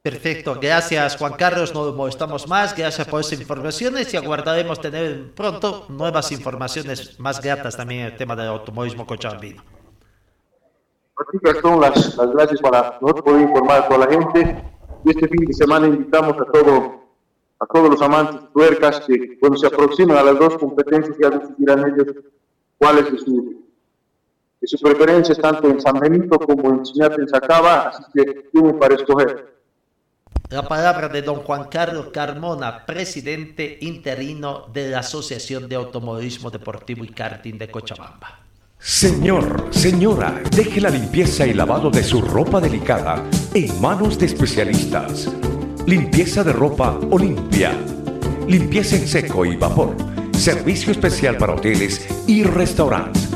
Perfecto, gracias Juan Carlos, no molestamos más, gracias por esas informaciones y aguardaremos tener pronto nuevas informaciones más gratas también en el tema del automovilismo cochabambino. son las, las gracias para nosotros poder informar a toda la gente y este fin de semana invitamos a, todo, a todos los amantes de tuercas que cuando se aproximen a las dos competencias ya decidirán ellos cuál es su, su preferencia, tanto en San Benito como en Chiñate, en Sacaba, así que tienen para escoger. La palabra de don Juan Carlos Carmona, presidente interino de la Asociación de Automovilismo Deportivo y Karting de Cochabamba. Señor, señora, deje la limpieza y lavado de su ropa delicada en manos de especialistas. Limpieza de ropa Olimpia. Limpieza en seco y vapor. Servicio especial para hoteles y restaurantes.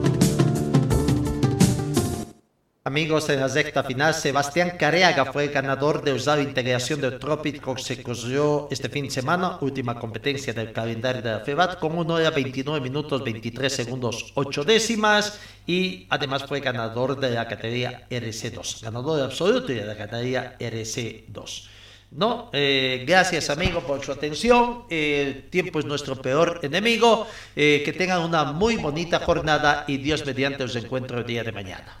Amigos, en la recta final, Sebastián Careaga fue ganador de usar integración del Trópico que se corrió este fin de semana, última competencia del calendario de la FEBAT, con 1 hora 29 minutos 23 segundos 8 décimas y además fue ganador de la categoría RC2, ganador absoluto de la categoría RC2. ¿no? Eh, gracias amigo por su atención. el tiempo es nuestro peor enemigo. Eh, que tengan una muy bonita jornada y Dios mediante os encuentro el día de mañana.